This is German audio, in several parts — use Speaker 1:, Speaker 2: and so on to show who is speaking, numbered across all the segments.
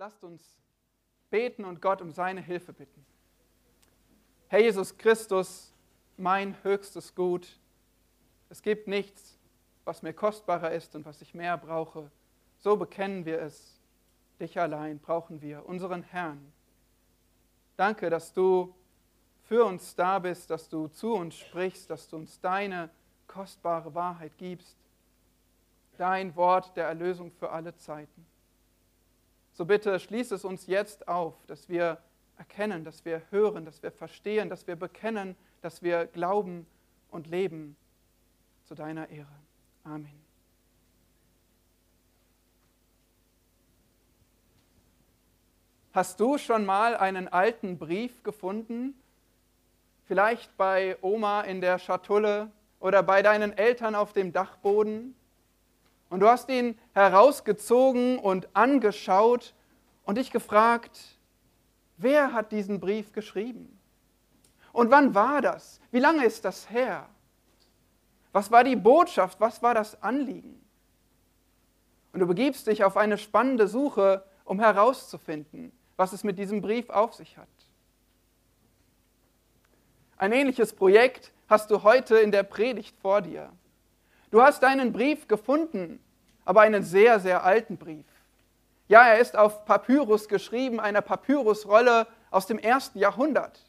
Speaker 1: lasst uns beten und Gott um seine Hilfe bitten. Herr Jesus Christus, mein höchstes Gut, es gibt nichts, was mir kostbarer ist und was ich mehr brauche. So bekennen wir es. Dich allein brauchen wir, unseren Herrn. Danke, dass du für uns da bist, dass du zu uns sprichst, dass du uns deine kostbare Wahrheit gibst. Dein Wort der Erlösung für alle Zeiten. So bitte schließ es uns jetzt auf, dass wir erkennen, dass wir hören, dass wir verstehen, dass wir bekennen, dass wir glauben und leben zu deiner Ehre. Amen. Hast du schon mal einen alten Brief gefunden? Vielleicht bei Oma in der Schatulle oder bei deinen Eltern auf dem Dachboden? Und du hast ihn herausgezogen und angeschaut und dich gefragt, wer hat diesen Brief geschrieben? Und wann war das? Wie lange ist das her? Was war die Botschaft? Was war das Anliegen? Und du begibst dich auf eine spannende Suche, um herauszufinden, was es mit diesem Brief auf sich hat. Ein ähnliches Projekt hast du heute in der Predigt vor dir. Du hast einen Brief gefunden, aber einen sehr, sehr alten Brief. Ja, er ist auf Papyrus geschrieben, einer Papyrusrolle aus dem ersten Jahrhundert.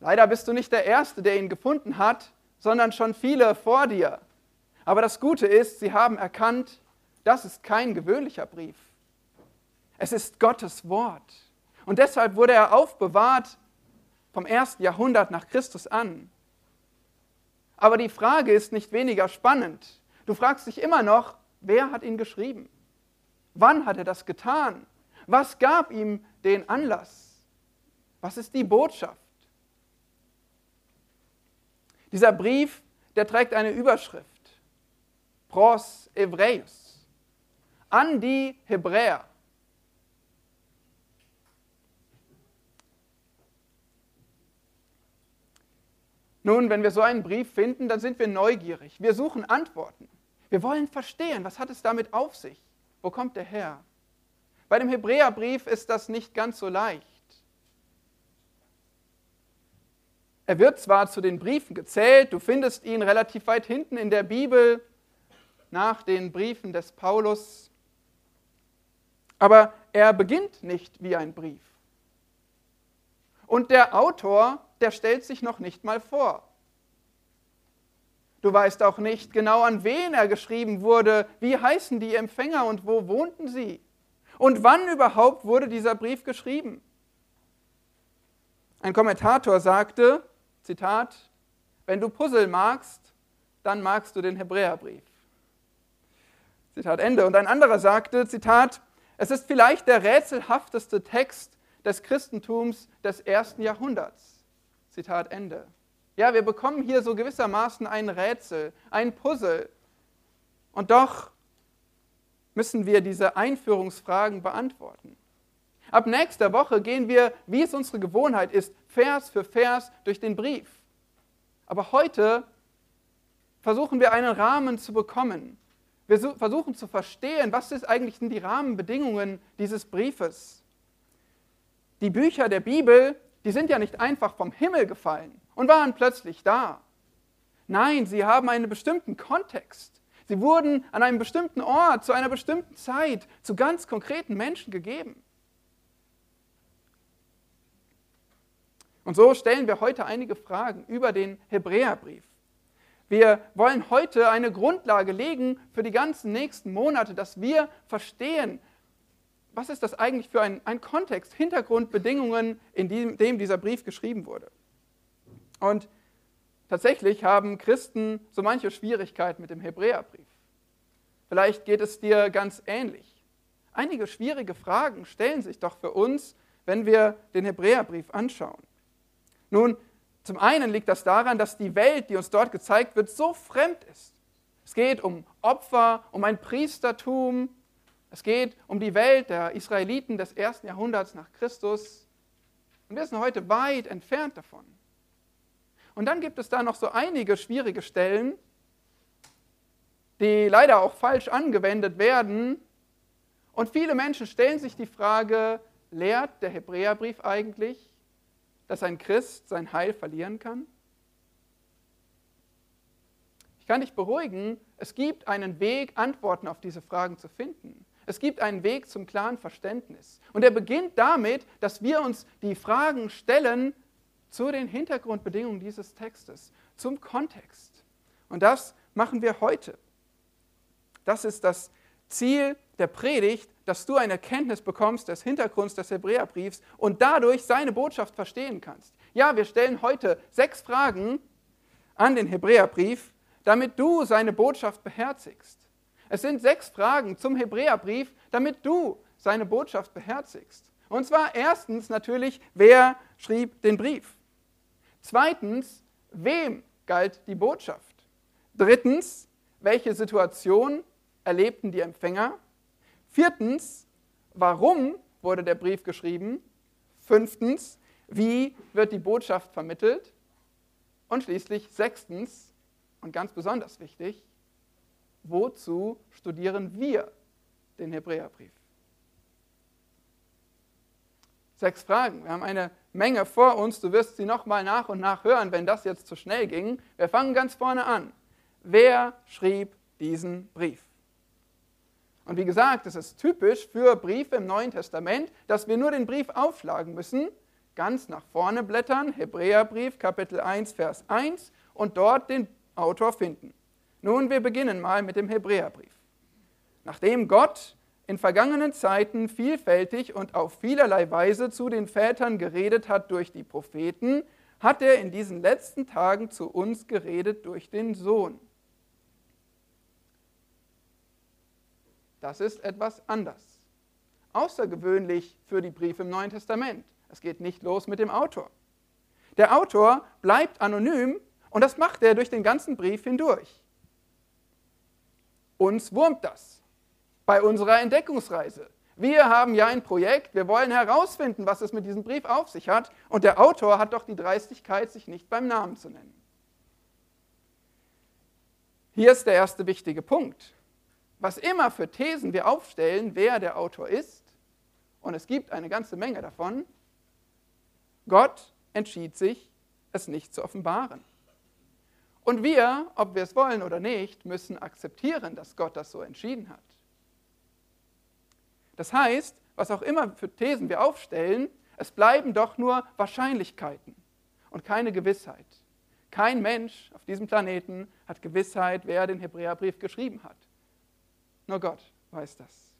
Speaker 1: Leider bist du nicht der Erste, der ihn gefunden hat, sondern schon viele vor dir. Aber das Gute ist, sie haben erkannt, das ist kein gewöhnlicher Brief. Es ist Gottes Wort. Und deshalb wurde er aufbewahrt vom ersten Jahrhundert nach Christus an. Aber die Frage ist nicht weniger spannend. Du fragst dich immer noch, wer hat ihn geschrieben? Wann hat er das getan? Was gab ihm den Anlass? Was ist die Botschaft? Dieser Brief, der trägt eine Überschrift. Pros Hebräus. An die Hebräer. Nun, wenn wir so einen Brief finden, dann sind wir neugierig. Wir suchen Antworten. Wir wollen verstehen, was hat es damit auf sich? Wo kommt er her? Bei dem Hebräerbrief ist das nicht ganz so leicht. Er wird zwar zu den Briefen gezählt, du findest ihn relativ weit hinten in der Bibel nach den Briefen des Paulus, aber er beginnt nicht wie ein Brief. Und der Autor der stellt sich noch nicht mal vor. Du weißt auch nicht genau, an wen er geschrieben wurde, wie heißen die Empfänger und wo wohnten sie und wann überhaupt wurde dieser Brief geschrieben. Ein Kommentator sagte, Zitat, wenn du Puzzle magst, dann magst du den Hebräerbrief. Zitat Ende. Und ein anderer sagte, Zitat, es ist vielleicht der rätselhafteste Text des Christentums des ersten Jahrhunderts. Zitat Ende. Ja, wir bekommen hier so gewissermaßen ein Rätsel, ein Puzzle. Und doch müssen wir diese Einführungsfragen beantworten. Ab nächster Woche gehen wir, wie es unsere Gewohnheit ist, Vers für Vers durch den Brief. Aber heute versuchen wir einen Rahmen zu bekommen. Wir versuchen zu verstehen, was ist eigentlich die Rahmenbedingungen dieses Briefes. Die Bücher der Bibel die sind ja nicht einfach vom Himmel gefallen und waren plötzlich da. Nein, sie haben einen bestimmten Kontext. Sie wurden an einem bestimmten Ort, zu einer bestimmten Zeit, zu ganz konkreten Menschen gegeben. Und so stellen wir heute einige Fragen über den Hebräerbrief. Wir wollen heute eine Grundlage legen für die ganzen nächsten Monate, dass wir verstehen, was ist das eigentlich für ein, ein Kontext, Hintergrundbedingungen, in dem, dem dieser Brief geschrieben wurde. Und tatsächlich haben Christen so manche Schwierigkeiten mit dem Hebräerbrief. Vielleicht geht es dir ganz ähnlich. Einige schwierige Fragen stellen sich doch für uns, wenn wir den Hebräerbrief anschauen. Nun, zum einen liegt das daran, dass die Welt, die uns dort gezeigt wird, so fremd ist. Es geht um Opfer, um ein Priestertum, es geht um die Welt der Israeliten des ersten Jahrhunderts nach Christus. Und wir sind heute weit entfernt davon. Und dann gibt es da noch so einige schwierige Stellen, die leider auch falsch angewendet werden Und viele Menschen stellen sich die Frage, lehrt der Hebräerbrief eigentlich, dass ein Christ sein Heil verlieren kann? Ich kann dich beruhigen, es gibt einen Weg, Antworten auf diese Fragen zu finden. Es gibt einen Weg zum klaren Verständnis. Und er beginnt damit, dass wir uns die Fragen stellen zu den Hintergrundbedingungen dieses Textes, zum Kontext. Und das machen wir heute. Das ist das Ziel der Predigt, dass du eine Erkenntnis bekommst des Hintergrunds des Hebräerbriefs und dadurch seine Botschaft verstehen kannst. Ja, wir stellen heute sechs Fragen an den Hebräerbrief, damit du seine Botschaft beherzigst. Es sind sechs Fragen zum Hebräerbrief, damit du seine Botschaft beherzigst. Und zwar erstens natürlich, wer schrieb den Brief? Zweitens, wem galt die Botschaft? Drittens, welche Situation erlebten die Empfänger? Viertens, warum wurde der Brief geschrieben? Fünftens, wie wird die Botschaft vermittelt? Und schließlich sechstens, und ganz besonders wichtig, wozu studieren wir den Hebräerbrief? Sechs Fragen. Wir haben eine Menge vor uns. Du wirst sie nochmal nach und nach hören, wenn das jetzt zu schnell ging. Wir fangen ganz vorne an. Wer schrieb diesen Brief? Und wie gesagt, es ist typisch für Briefe im Neuen Testament, dass wir nur den Brief aufschlagen müssen, ganz nach vorne blättern, Hebräerbrief, Kapitel 1, Vers 1 und dort den Autor finden. Nun, wir beginnen mal mit dem Hebräerbrief. Nachdem Gott in vergangenen Zeiten vielfältig und auf vielerlei Weise zu den Vätern geredet hat durch die Propheten, hat er in diesen letzten Tagen zu uns geredet durch den Sohn. Das ist etwas anders. Außergewöhnlich für die Briefe im Neuen Testament. Es geht nicht los mit dem Autor. Der Autor bleibt anonym und das macht er durch den ganzen Brief hindurch. Uns wurmt das bei unserer Entdeckungsreise. Wir haben ja ein Projekt, wir wollen herausfinden, was es mit diesem Brief auf sich hat, und der Autor hat doch die Dreistigkeit, sich nicht beim Namen zu nennen. Hier ist der erste wichtige Punkt. Was immer für Thesen wir aufstellen, wer der Autor ist, und es gibt eine ganze Menge davon, Gott entschied sich, es nicht zu offenbaren. Und wir, ob wir es wollen oder nicht, müssen akzeptieren, dass Gott das so entschieden hat. Das heißt, was auch immer für Thesen wir aufstellen, es bleiben doch nur Wahrscheinlichkeiten und keine Gewissheit. Kein Mensch auf diesem Planeten hat Gewissheit, wer den Hebräerbrief geschrieben hat. Nur Gott weiß das.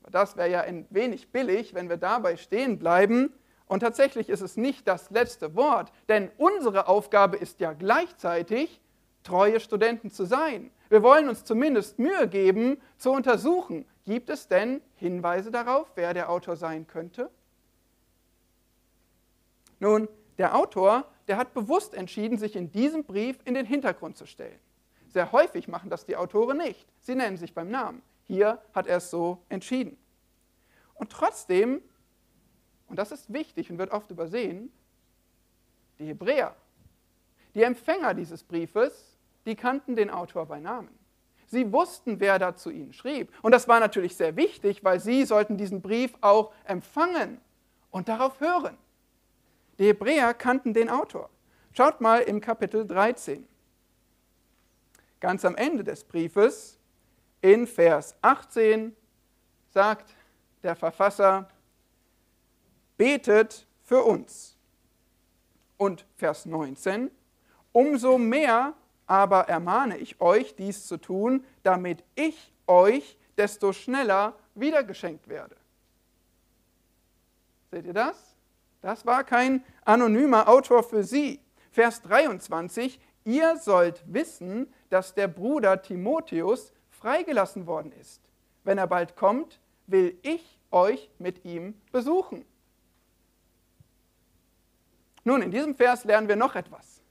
Speaker 1: Aber das wäre ja ein wenig billig, wenn wir dabei stehen bleiben und tatsächlich ist es nicht das letzte Wort, denn unsere Aufgabe ist ja gleichzeitig, treue Studenten zu sein. Wir wollen uns zumindest Mühe geben, zu untersuchen, gibt es denn Hinweise darauf, wer der Autor sein könnte? Nun, der Autor, der hat bewusst entschieden, sich in diesem Brief in den Hintergrund zu stellen. Sehr häufig machen das die Autoren nicht. Sie nennen sich beim Namen. Hier hat er es so entschieden. Und trotzdem und das ist wichtig und wird oft übersehen, die Hebräer, die Empfänger dieses Briefes, die kannten den Autor bei Namen. Sie wussten, wer da zu ihnen schrieb. Und das war natürlich sehr wichtig, weil sie sollten diesen Brief auch empfangen und darauf hören. Die Hebräer kannten den Autor. Schaut mal im Kapitel 13. Ganz am Ende des Briefes, in Vers 18, sagt der Verfasser, betet für uns. Und Vers 19, umso mehr aber ermahne ich euch, dies zu tun, damit ich euch desto schneller wiedergeschenkt werde. Seht ihr das? Das war kein anonymer Autor für sie. Vers 23, ihr sollt wissen, dass der Bruder Timotheus freigelassen worden ist. Wenn er bald kommt, will ich euch mit ihm besuchen. Nun, in diesem Vers lernen wir noch etwas.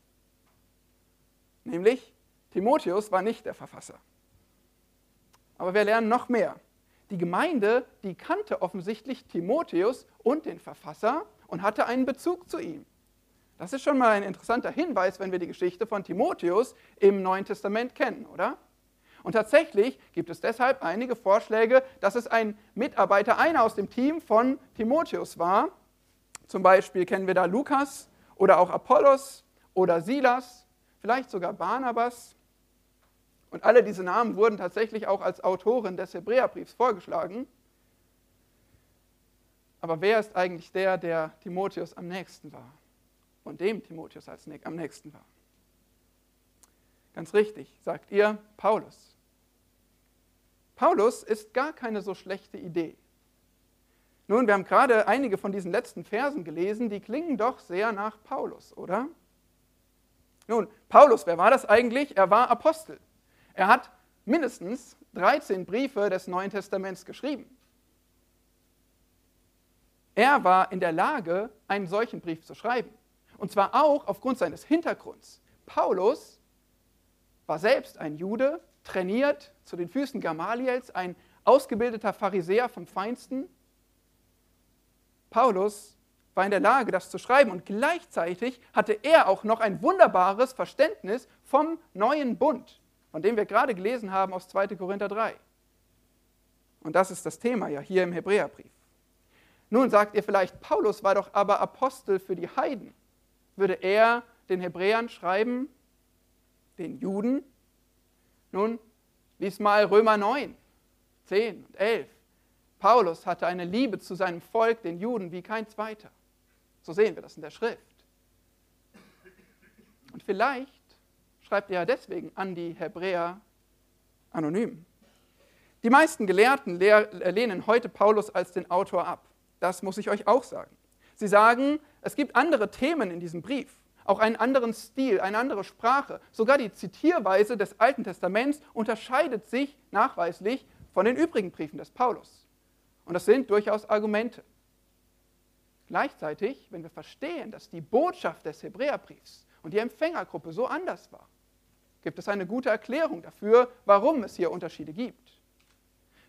Speaker 1: Nämlich, Timotheus war nicht der Verfasser. Aber wir lernen noch mehr. Die Gemeinde, die kannte offensichtlich Timotheus und den Verfasser und hatte einen Bezug zu ihm. Das ist schon mal ein interessanter Hinweis, wenn wir die Geschichte von Timotheus im Neuen Testament kennen, oder? Und tatsächlich gibt es deshalb einige Vorschläge, dass es ein Mitarbeiter, einer aus dem Team von Timotheus war. Zum Beispiel kennen wir da Lukas oder auch Apollos oder Silas, vielleicht sogar Barnabas. Und alle diese Namen wurden tatsächlich auch als Autoren des Hebräerbriefs vorgeschlagen. Aber wer ist eigentlich der, der Timotheus am nächsten war? Und dem Timotheus als am nächsten war? Ganz richtig, sagt ihr Paulus. Paulus ist gar keine so schlechte Idee. Nun, wir haben gerade einige von diesen letzten Versen gelesen, die klingen doch sehr nach Paulus, oder? Nun, Paulus, wer war das eigentlich? Er war Apostel. Er hat mindestens 13 Briefe des Neuen Testaments geschrieben. Er war in der Lage, einen solchen Brief zu schreiben. Und zwar auch aufgrund seines Hintergrunds. Paulus war selbst ein Jude, trainiert zu den Füßen Gamaliels, ein ausgebildeter Pharisäer vom Feinsten. Paulus war in der Lage, das zu schreiben und gleichzeitig hatte er auch noch ein wunderbares Verständnis vom neuen Bund, von dem wir gerade gelesen haben aus 2. Korinther 3. Und das ist das Thema ja hier im Hebräerbrief. Nun sagt ihr vielleicht, Paulus war doch aber Apostel für die Heiden. Würde er den Hebräern schreiben, den Juden? Nun, lies mal Römer 9, 10 und 11. Paulus hatte eine Liebe zu seinem Volk, den Juden, wie kein zweiter. So sehen wir das in der Schrift. Und vielleicht schreibt er deswegen an die Hebräer anonym. Die meisten Gelehrten lehnen heute Paulus als den Autor ab. Das muss ich euch auch sagen. Sie sagen, es gibt andere Themen in diesem Brief, auch einen anderen Stil, eine andere Sprache. Sogar die Zitierweise des Alten Testaments unterscheidet sich nachweislich von den übrigen Briefen des Paulus. Und das sind durchaus Argumente. Gleichzeitig, wenn wir verstehen, dass die Botschaft des Hebräerbriefs und die Empfängergruppe so anders war, gibt es eine gute Erklärung dafür, warum es hier Unterschiede gibt.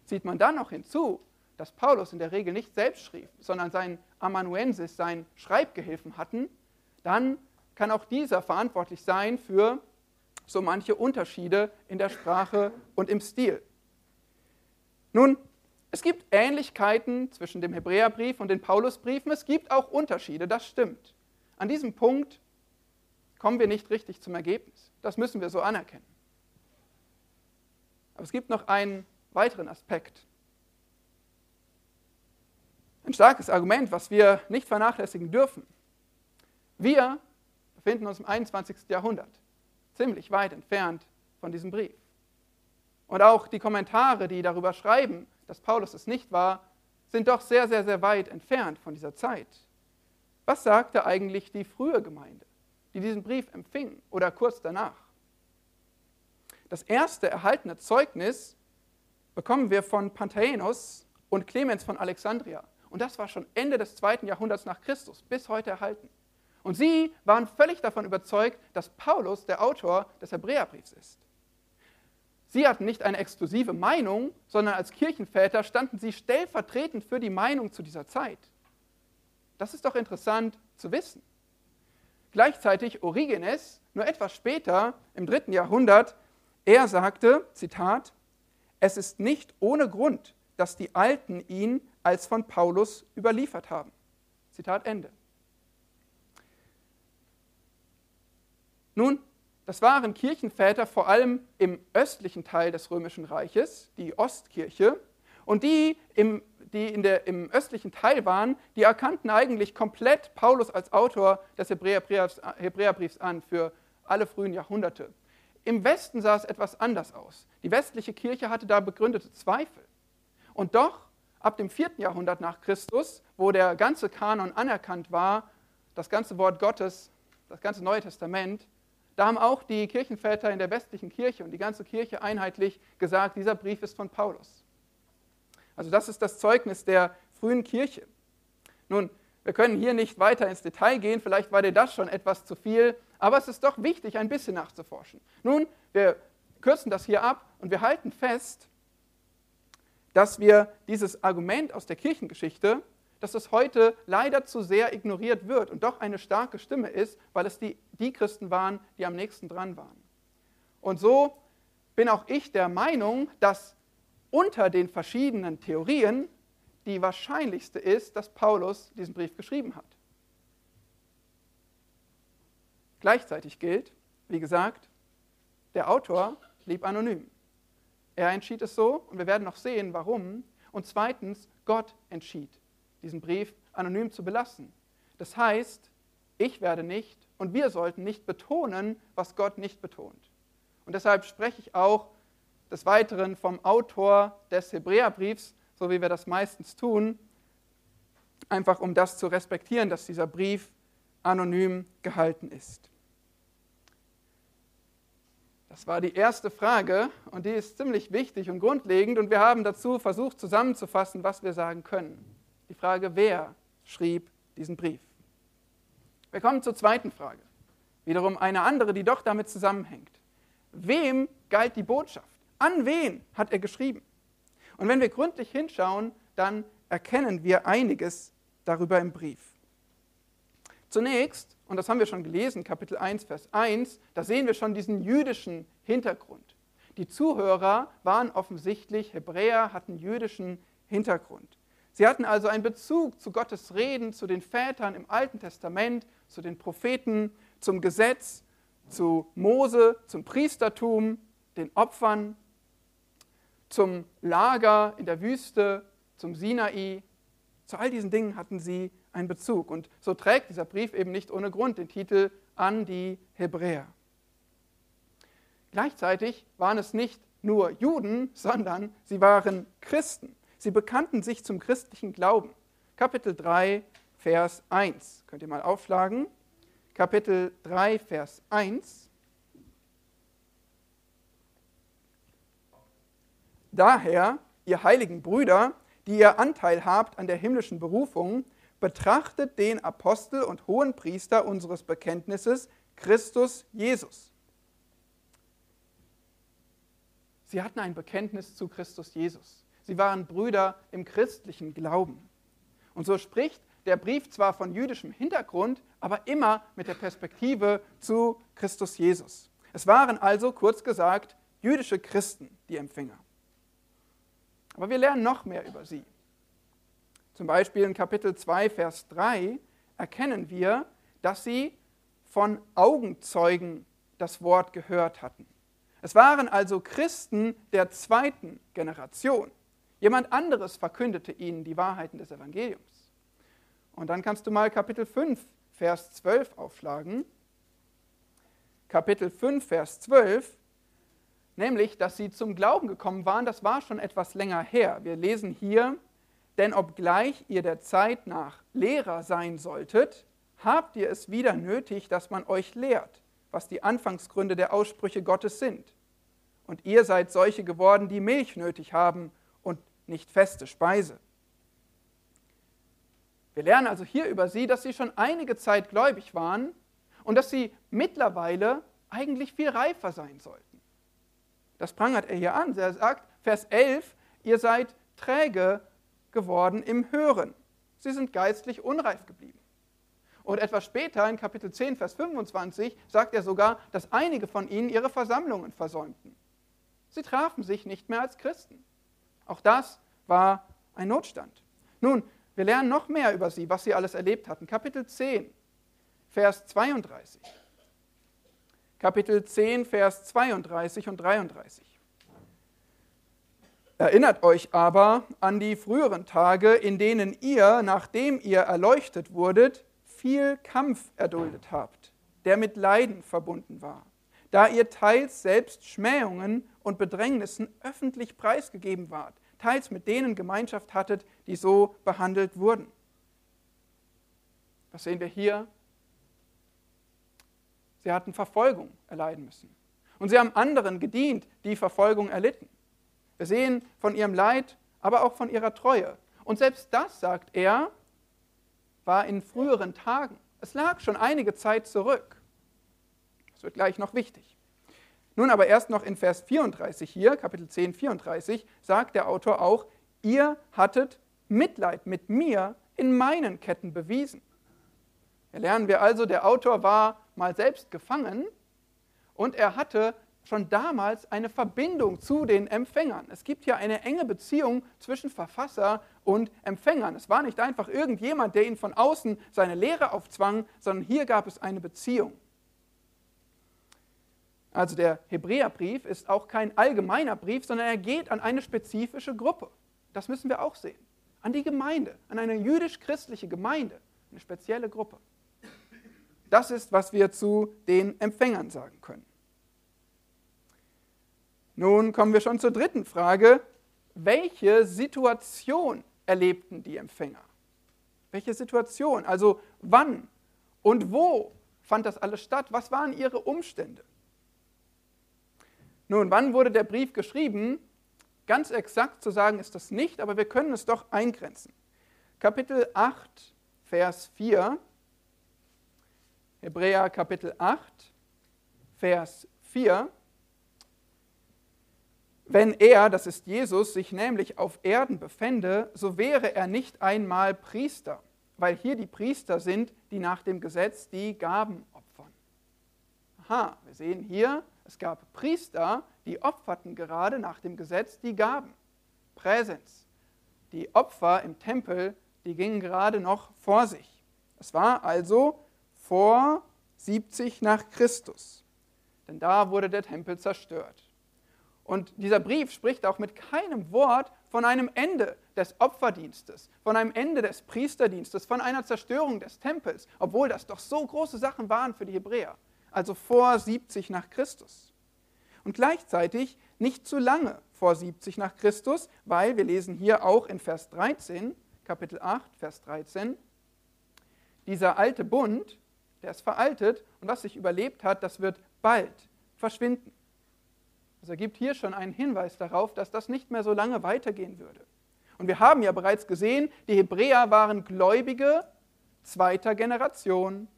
Speaker 1: Zieht man dann noch hinzu, dass Paulus in der Regel nicht selbst schrieb, sondern sein Amanuensis, sein Schreibgehilfen hatten, dann kann auch dieser verantwortlich sein für so manche Unterschiede in der Sprache und im Stil. Nun, es gibt Ähnlichkeiten zwischen dem Hebräerbrief und den Paulusbriefen, es gibt auch Unterschiede, das stimmt. An diesem Punkt kommen wir nicht richtig zum Ergebnis. Das müssen wir so anerkennen. Aber es gibt noch einen weiteren Aspekt, ein starkes Argument, was wir nicht vernachlässigen dürfen. Wir befinden uns im 21. Jahrhundert, ziemlich weit entfernt von diesem Brief. Und auch die Kommentare, die darüber schreiben, dass Paulus es nicht war, sind doch sehr, sehr, sehr weit entfernt von dieser Zeit. Was sagte eigentlich die frühe Gemeinde, die diesen Brief empfing oder kurz danach? Das erste erhaltene Zeugnis bekommen wir von Pantaenos und Clemens von Alexandria. Und das war schon Ende des zweiten Jahrhunderts nach Christus, bis heute erhalten. Und sie waren völlig davon überzeugt, dass Paulus der Autor des Hebräerbriefs ist. Sie hatten nicht eine exklusive Meinung, sondern als Kirchenväter standen sie stellvertretend für die Meinung zu dieser Zeit. Das ist doch interessant zu wissen. Gleichzeitig Origenes, nur etwas später, im dritten Jahrhundert, er sagte, Zitat, es ist nicht ohne Grund, dass die Alten ihn als von Paulus überliefert haben. Zitat Ende. Nun, das waren Kirchenväter vor allem im östlichen Teil des Römischen Reiches, die Ostkirche. Und die, im, die in der, im östlichen Teil waren, die erkannten eigentlich komplett Paulus als Autor des Hebräerbriefs, Hebräerbriefs an für alle frühen Jahrhunderte. Im Westen sah es etwas anders aus. Die westliche Kirche hatte da begründete Zweifel. Und doch ab dem 4. Jahrhundert nach Christus, wo der ganze Kanon anerkannt war, das ganze Wort Gottes, das ganze Neue Testament, da haben auch die Kirchenväter in der westlichen Kirche und die ganze Kirche einheitlich gesagt, dieser Brief ist von Paulus. Also das ist das Zeugnis der frühen Kirche. Nun, wir können hier nicht weiter ins Detail gehen, vielleicht war dir das schon etwas zu viel, aber es ist doch wichtig, ein bisschen nachzuforschen. Nun, wir kürzen das hier ab und wir halten fest, dass wir dieses Argument aus der Kirchengeschichte, dass es heute leider zu sehr ignoriert wird und doch eine starke Stimme ist, weil es die, die Christen waren, die am nächsten dran waren. Und so bin auch ich der Meinung, dass unter den verschiedenen Theorien die wahrscheinlichste ist, dass Paulus diesen Brief geschrieben hat. Gleichzeitig gilt, wie gesagt, der Autor blieb anonym. Er entschied es so und wir werden noch sehen, warum. Und zweitens, Gott entschied, diesen Brief anonym zu belassen. Das heißt, ich werde nicht und wir sollten nicht betonen, was Gott nicht betont. Und deshalb spreche ich auch des Weiteren vom Autor des Hebräerbriefs, so wie wir das meistens tun, einfach um das zu respektieren, dass dieser Brief anonym gehalten ist. Das war die erste Frage und die ist ziemlich wichtig und grundlegend und wir haben dazu versucht zusammenzufassen, was wir sagen können. Die Frage, wer schrieb diesen Brief? Wir kommen zur zweiten Frage. Wiederum eine andere, die doch damit zusammenhängt. Wem galt die Botschaft? An wen hat er geschrieben? Und wenn wir gründlich hinschauen, dann erkennen wir einiges darüber im Brief. Zunächst und das haben wir schon gelesen, Kapitel 1, Vers 1, da sehen wir schon diesen jüdischen Hintergrund. Die Zuhörer waren offensichtlich Hebräer, hatten jüdischen Hintergrund. Sie hatten also einen Bezug zu Gottes Reden, zu den Vätern im Alten Testament, zu den Propheten, zum Gesetz, zu Mose, zum Priestertum, den Opfern, zum Lager in der Wüste, zum Sinai. Zu all diesen Dingen hatten sie einen Bezug. Und so trägt dieser Brief eben nicht ohne Grund den Titel an die Hebräer. Gleichzeitig waren es nicht nur Juden, sondern sie waren Christen. Sie bekannten sich zum christlichen Glauben. Kapitel 3, Vers 1. Könnt ihr mal aufschlagen? Kapitel 3, Vers 1. Daher, ihr heiligen Brüder, die ihr Anteil habt an der himmlischen Berufung, betrachtet den Apostel und Hohenpriester unseres Bekenntnisses, Christus Jesus. Sie hatten ein Bekenntnis zu Christus Jesus. Sie waren Brüder im christlichen Glauben. Und so spricht der Brief zwar von jüdischem Hintergrund, aber immer mit der Perspektive zu Christus Jesus. Es waren also, kurz gesagt, jüdische Christen, die Empfänger. Aber wir lernen noch mehr über sie. Zum Beispiel in Kapitel 2, Vers 3 erkennen wir, dass sie von Augenzeugen das Wort gehört hatten. Es waren also Christen der zweiten Generation. Jemand anderes verkündete ihnen die Wahrheiten des Evangeliums. Und dann kannst du mal Kapitel 5, Vers 12 aufschlagen. Kapitel 5, Vers 12, nämlich, dass sie zum Glauben gekommen waren, das war schon etwas länger her. Wir lesen hier denn obgleich ihr der Zeit nach Lehrer sein solltet, habt ihr es wieder nötig, dass man euch lehrt, was die Anfangsgründe der Aussprüche Gottes sind. Und ihr seid solche geworden, die Milch nötig haben nicht feste Speise. Wir lernen also hier über sie, dass sie schon einige Zeit gläubig waren und dass sie mittlerweile eigentlich viel reifer sein sollten. Das prangert er hier an. Er sagt, Vers 11, ihr seid träge geworden im Hören. Sie sind geistlich unreif geblieben. Und etwas später, in Kapitel 10, Vers 25, sagt er sogar, dass einige von ihnen ihre Versammlungen versäumten. Sie trafen sich nicht mehr als Christen. Auch das war ein Notstand. Nun, wir lernen noch mehr über sie, was sie alles erlebt hatten. Kapitel 10, Vers 32. Kapitel 10, Vers 32 und 33. Erinnert euch aber an die früheren Tage, in denen ihr, nachdem ihr erleuchtet wurdet, viel Kampf erduldet habt, der mit Leiden verbunden war, da ihr teils selbst Schmähungen und Bedrängnissen öffentlich preisgegeben wart, teils mit denen Gemeinschaft hattet, die so behandelt wurden. Was sehen wir hier? Sie hatten Verfolgung erleiden müssen. Und sie haben anderen gedient, die Verfolgung erlitten. Wir sehen von ihrem Leid, aber auch von ihrer Treue. Und selbst das, sagt er, war in früheren Tagen. Es lag schon einige Zeit zurück. Das wird gleich noch wichtig. Nun aber erst noch in Vers 34 hier, Kapitel 10, 34, sagt der Autor auch, ihr hattet Mitleid mit mir in meinen Ketten bewiesen. Hier lernen wir also, der Autor war mal selbst gefangen und er hatte schon damals eine Verbindung zu den Empfängern. Es gibt hier eine enge Beziehung zwischen Verfasser und Empfängern. Es war nicht einfach irgendjemand, der ihnen von außen seine Lehre aufzwang, sondern hier gab es eine Beziehung. Also der Hebräerbrief ist auch kein allgemeiner Brief, sondern er geht an eine spezifische Gruppe. Das müssen wir auch sehen. An die Gemeinde, an eine jüdisch-christliche Gemeinde, eine spezielle Gruppe. Das ist, was wir zu den Empfängern sagen können. Nun kommen wir schon zur dritten Frage. Welche Situation erlebten die Empfänger? Welche Situation? Also wann und wo fand das alles statt? Was waren ihre Umstände? Nun, wann wurde der Brief geschrieben? Ganz exakt zu sagen ist das nicht, aber wir können es doch eingrenzen. Kapitel 8, Vers 4. Hebräer Kapitel 8, Vers 4. Wenn er, das ist Jesus, sich nämlich auf Erden befände, so wäre er nicht einmal Priester, weil hier die Priester sind, die nach dem Gesetz die Gaben opfern. Aha, wir sehen hier, es gab Priester, die opferten gerade nach dem Gesetz die Gaben. Präsens. Die Opfer im Tempel, die gingen gerade noch vor sich. Es war also vor 70 nach Christus. Denn da wurde der Tempel zerstört. Und dieser Brief spricht auch mit keinem Wort von einem Ende des Opferdienstes, von einem Ende des Priesterdienstes, von einer Zerstörung des Tempels, obwohl das doch so große Sachen waren für die Hebräer also vor 70 nach Christus. Und gleichzeitig nicht zu lange vor 70 nach Christus, weil wir lesen hier auch in Vers 13, Kapitel 8, Vers 13, dieser alte Bund, der ist veraltet und was sich überlebt hat, das wird bald verschwinden. Das ergibt hier schon einen Hinweis darauf, dass das nicht mehr so lange weitergehen würde. Und wir haben ja bereits gesehen, die Hebräer waren Gläubige zweiter Generation.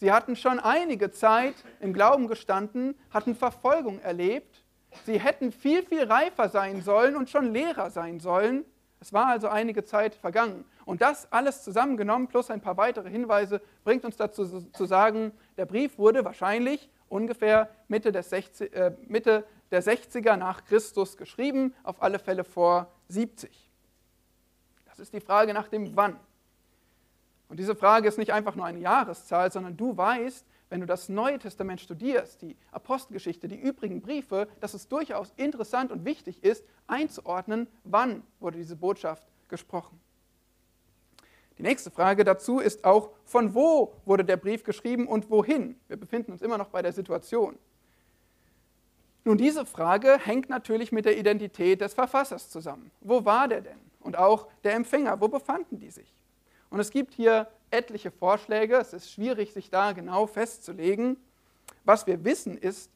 Speaker 1: Sie hatten schon einige Zeit im Glauben gestanden, hatten Verfolgung erlebt. Sie hätten viel, viel reifer sein sollen und schon Lehrer sein sollen. Es war also einige Zeit vergangen. Und das alles zusammengenommen, plus ein paar weitere Hinweise, bringt uns dazu zu sagen, der Brief wurde wahrscheinlich ungefähr Mitte, des 60, äh, Mitte der 60er nach Christus geschrieben, auf alle Fälle vor 70. Das ist die Frage nach dem Wann. Und diese Frage ist nicht einfach nur eine Jahreszahl, sondern du weißt, wenn du das Neue Testament studierst, die Apostelgeschichte, die übrigen Briefe, dass es durchaus interessant und wichtig ist, einzuordnen, wann wurde diese Botschaft gesprochen. Die nächste Frage dazu ist auch, von wo wurde der Brief geschrieben und wohin? Wir befinden uns immer noch bei der Situation. Nun, diese Frage hängt natürlich mit der Identität des Verfassers zusammen. Wo war der denn? Und auch der Empfänger, wo befanden die sich? Und es gibt hier etliche Vorschläge. Es ist schwierig, sich da genau festzulegen. Was wir wissen ist,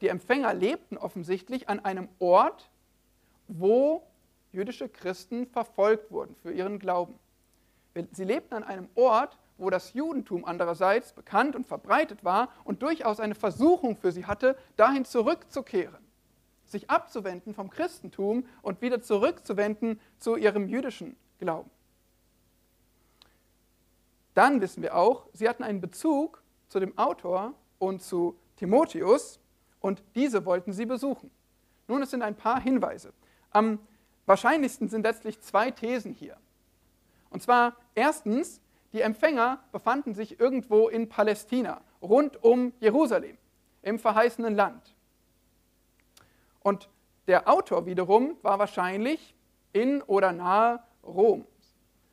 Speaker 1: die Empfänger lebten offensichtlich an einem Ort, wo jüdische Christen verfolgt wurden für ihren Glauben. Sie lebten an einem Ort, wo das Judentum andererseits bekannt und verbreitet war und durchaus eine Versuchung für sie hatte, dahin zurückzukehren, sich abzuwenden vom Christentum und wieder zurückzuwenden zu ihrem jüdischen Glauben. Dann wissen wir auch, sie hatten einen Bezug zu dem Autor und zu Timotheus und diese wollten sie besuchen. Nun, es sind ein paar Hinweise. Am wahrscheinlichsten sind letztlich zwei Thesen hier. Und zwar erstens, die Empfänger befanden sich irgendwo in Palästina, rund um Jerusalem, im verheißenen Land. Und der Autor wiederum war wahrscheinlich in oder nahe Rom.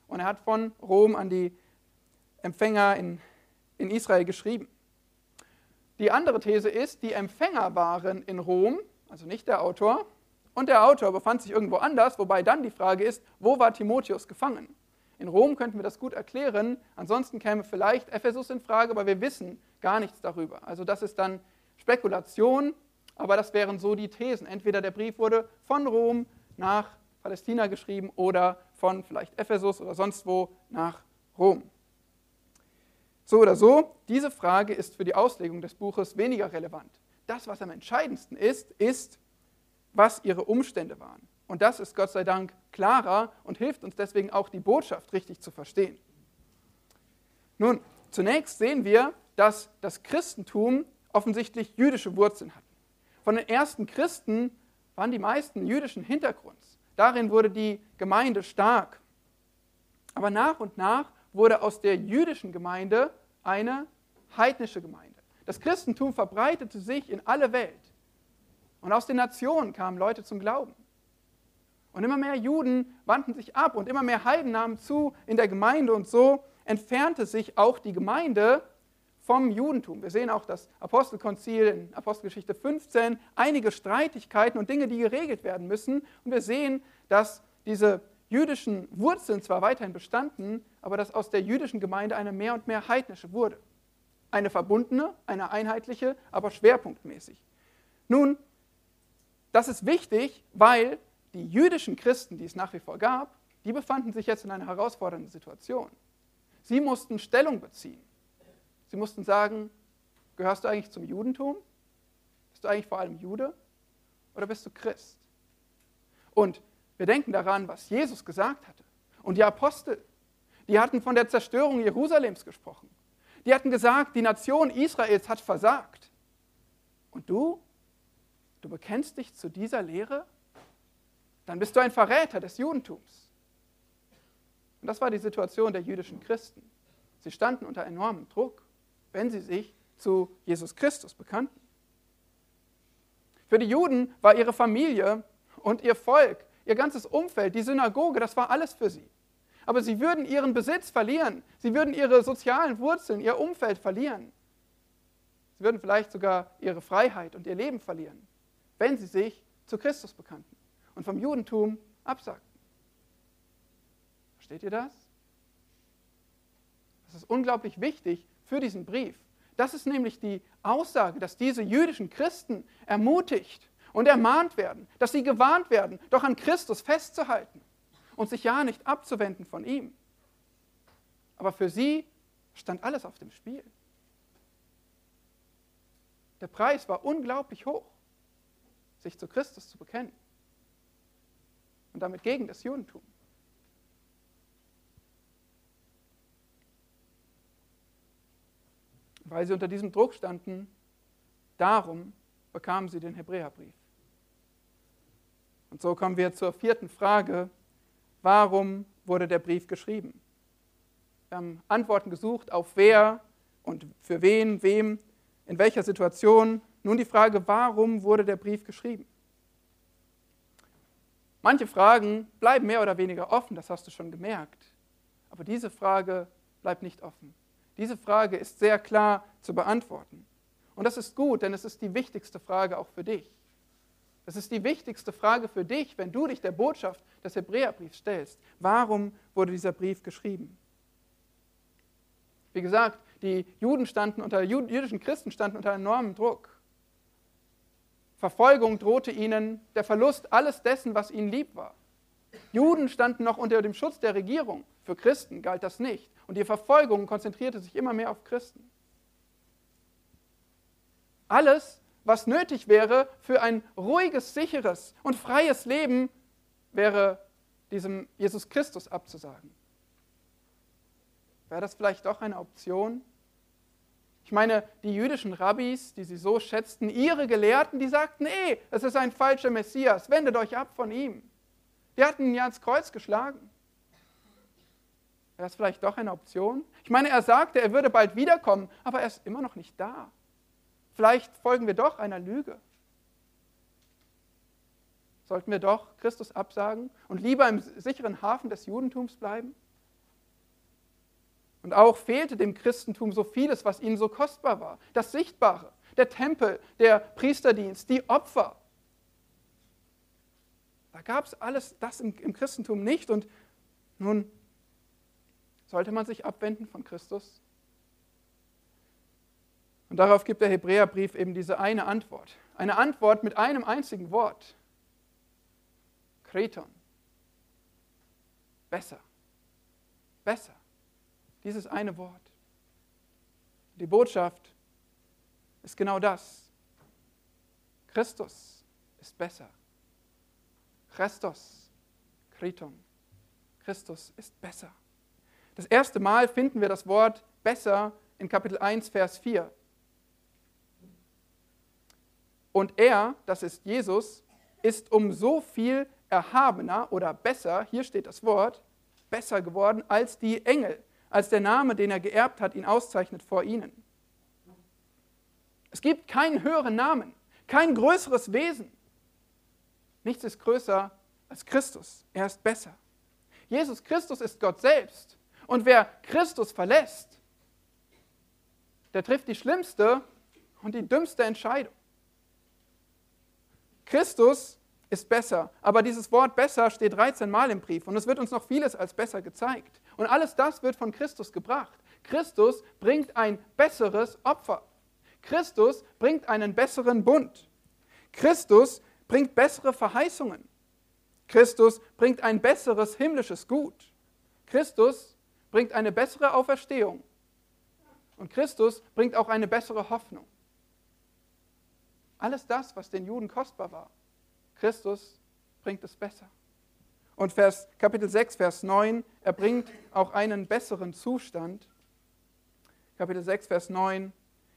Speaker 1: Und er hat von Rom an die Empfänger in, in Israel geschrieben. Die andere These ist, die Empfänger waren in Rom, also nicht der Autor, und der Autor befand sich irgendwo anders, wobei dann die Frage ist, wo war Timotheus gefangen? In Rom könnten wir das gut erklären, ansonsten käme vielleicht Ephesus in Frage, aber wir wissen gar nichts darüber. Also das ist dann Spekulation, aber das wären so die Thesen. Entweder der Brief wurde von Rom nach Palästina geschrieben oder von vielleicht Ephesus oder sonst wo nach Rom. So oder so, diese Frage ist für die Auslegung des Buches weniger relevant. Das, was am entscheidendsten ist, ist, was ihre Umstände waren. Und das ist Gott sei Dank klarer und hilft uns deswegen auch, die Botschaft richtig zu verstehen. Nun, zunächst sehen wir, dass das Christentum offensichtlich jüdische Wurzeln hat. Von den ersten Christen waren die meisten jüdischen Hintergrunds. Darin wurde die Gemeinde stark. Aber nach und nach wurde aus der jüdischen Gemeinde eine heidnische Gemeinde. Das Christentum verbreitete sich in alle Welt. Und aus den Nationen kamen Leute zum Glauben. Und immer mehr Juden wandten sich ab und immer mehr Heiden nahmen zu in der Gemeinde und so entfernte sich auch die Gemeinde vom Judentum. Wir sehen auch das Apostelkonzil in Apostelgeschichte 15, einige Streitigkeiten und Dinge, die geregelt werden müssen. Und wir sehen, dass diese jüdischen Wurzeln zwar weiterhin bestanden, aber dass aus der jüdischen Gemeinde eine mehr und mehr heidnische wurde. Eine verbundene, eine einheitliche, aber schwerpunktmäßig. Nun, das ist wichtig, weil die jüdischen Christen, die es nach wie vor gab, die befanden sich jetzt in einer herausfordernden Situation. Sie mussten Stellung beziehen. Sie mussten sagen, gehörst du eigentlich zum Judentum? Bist du eigentlich vor allem Jude? Oder bist du Christ? Und wir denken daran, was Jesus gesagt hatte. Und die Apostel, die hatten von der Zerstörung Jerusalems gesprochen. Die hatten gesagt, die Nation Israels hat versagt. Und du, du bekennst dich zu dieser Lehre? Dann bist du ein Verräter des Judentums. Und das war die Situation der jüdischen Christen. Sie standen unter enormem Druck, wenn sie sich zu Jesus Christus bekannten. Für die Juden war ihre Familie und ihr Volk ihr ganzes Umfeld, die Synagoge, das war alles für sie. Aber sie würden ihren Besitz verlieren, sie würden ihre sozialen Wurzeln, ihr Umfeld verlieren. Sie würden vielleicht sogar ihre Freiheit und ihr Leben verlieren, wenn sie sich zu Christus bekannten und vom Judentum absagten. Versteht ihr das? Das ist unglaublich wichtig für diesen Brief. Das ist nämlich die Aussage, dass diese jüdischen Christen ermutigt und ermahnt werden, dass sie gewarnt werden, doch an Christus festzuhalten und sich ja nicht abzuwenden von ihm. Aber für sie stand alles auf dem Spiel. Der Preis war unglaublich hoch, sich zu Christus zu bekennen und damit gegen das Judentum. Weil sie unter diesem Druck standen, darum bekamen sie den Hebräerbrief. Und so kommen wir zur vierten Frage. Warum wurde der Brief geschrieben? Wir haben Antworten gesucht auf wer und für wen, wem, in welcher Situation. Nun die Frage, warum wurde der Brief geschrieben? Manche Fragen bleiben mehr oder weniger offen, das hast du schon gemerkt. Aber diese Frage bleibt nicht offen. Diese Frage ist sehr klar zu beantworten. Und das ist gut, denn es ist die wichtigste Frage auch für dich. Das ist die wichtigste Frage für dich, wenn du dich der Botschaft des Hebräerbriefs stellst. Warum wurde dieser Brief geschrieben? Wie gesagt, die Juden standen unter, jüdischen Christen standen unter enormem Druck. Verfolgung drohte ihnen, der Verlust alles dessen, was ihnen lieb war. Juden standen noch unter dem Schutz der Regierung. Für Christen galt das nicht. Und die Verfolgung konzentrierte sich immer mehr auf Christen. Alles was nötig wäre für ein ruhiges, sicheres und freies Leben, wäre diesem Jesus Christus abzusagen. Wäre das vielleicht doch eine Option? Ich meine, die jüdischen Rabbis, die sie so schätzten, ihre Gelehrten, die sagten, nee, es ist ein falscher Messias, wendet euch ab von ihm. Die hatten ihn ja ans Kreuz geschlagen. Wäre das vielleicht doch eine Option? Ich meine, er sagte, er würde bald wiederkommen, aber er ist immer noch nicht da. Vielleicht folgen wir doch einer Lüge. Sollten wir doch Christus absagen und lieber im sicheren Hafen des Judentums bleiben? Und auch fehlte dem Christentum so vieles, was ihnen so kostbar war. Das Sichtbare, der Tempel, der Priesterdienst, die Opfer. Da gab es alles das im, im Christentum nicht. Und nun sollte man sich abwenden von Christus und darauf gibt der Hebräerbrief eben diese eine Antwort. Eine Antwort mit einem einzigen Wort. Kreton. Besser. Besser. Dieses eine Wort. Die Botschaft ist genau das. Christus ist besser. Christus, Kriton. Christus ist besser. Das erste Mal finden wir das Wort besser in Kapitel 1, Vers 4. Und er, das ist Jesus, ist um so viel erhabener oder besser, hier steht das Wort, besser geworden als die Engel, als der Name, den er geerbt hat, ihn auszeichnet vor ihnen. Es gibt keinen höheren Namen, kein größeres Wesen. Nichts ist größer als Christus. Er ist besser. Jesus Christus ist Gott selbst. Und wer Christus verlässt, der trifft die schlimmste und die dümmste Entscheidung. Christus ist besser. Aber dieses Wort besser steht 13 Mal im Brief und es wird uns noch vieles als besser gezeigt. Und alles das wird von Christus gebracht. Christus bringt ein besseres Opfer. Christus bringt einen besseren Bund. Christus bringt bessere Verheißungen. Christus bringt ein besseres himmlisches Gut. Christus bringt eine bessere Auferstehung. Und Christus bringt auch eine bessere Hoffnung. Alles das, was den Juden kostbar war, Christus bringt es besser. Und Vers, Kapitel 6, Vers 9, er bringt auch einen besseren Zustand. Kapitel 6, Vers 9,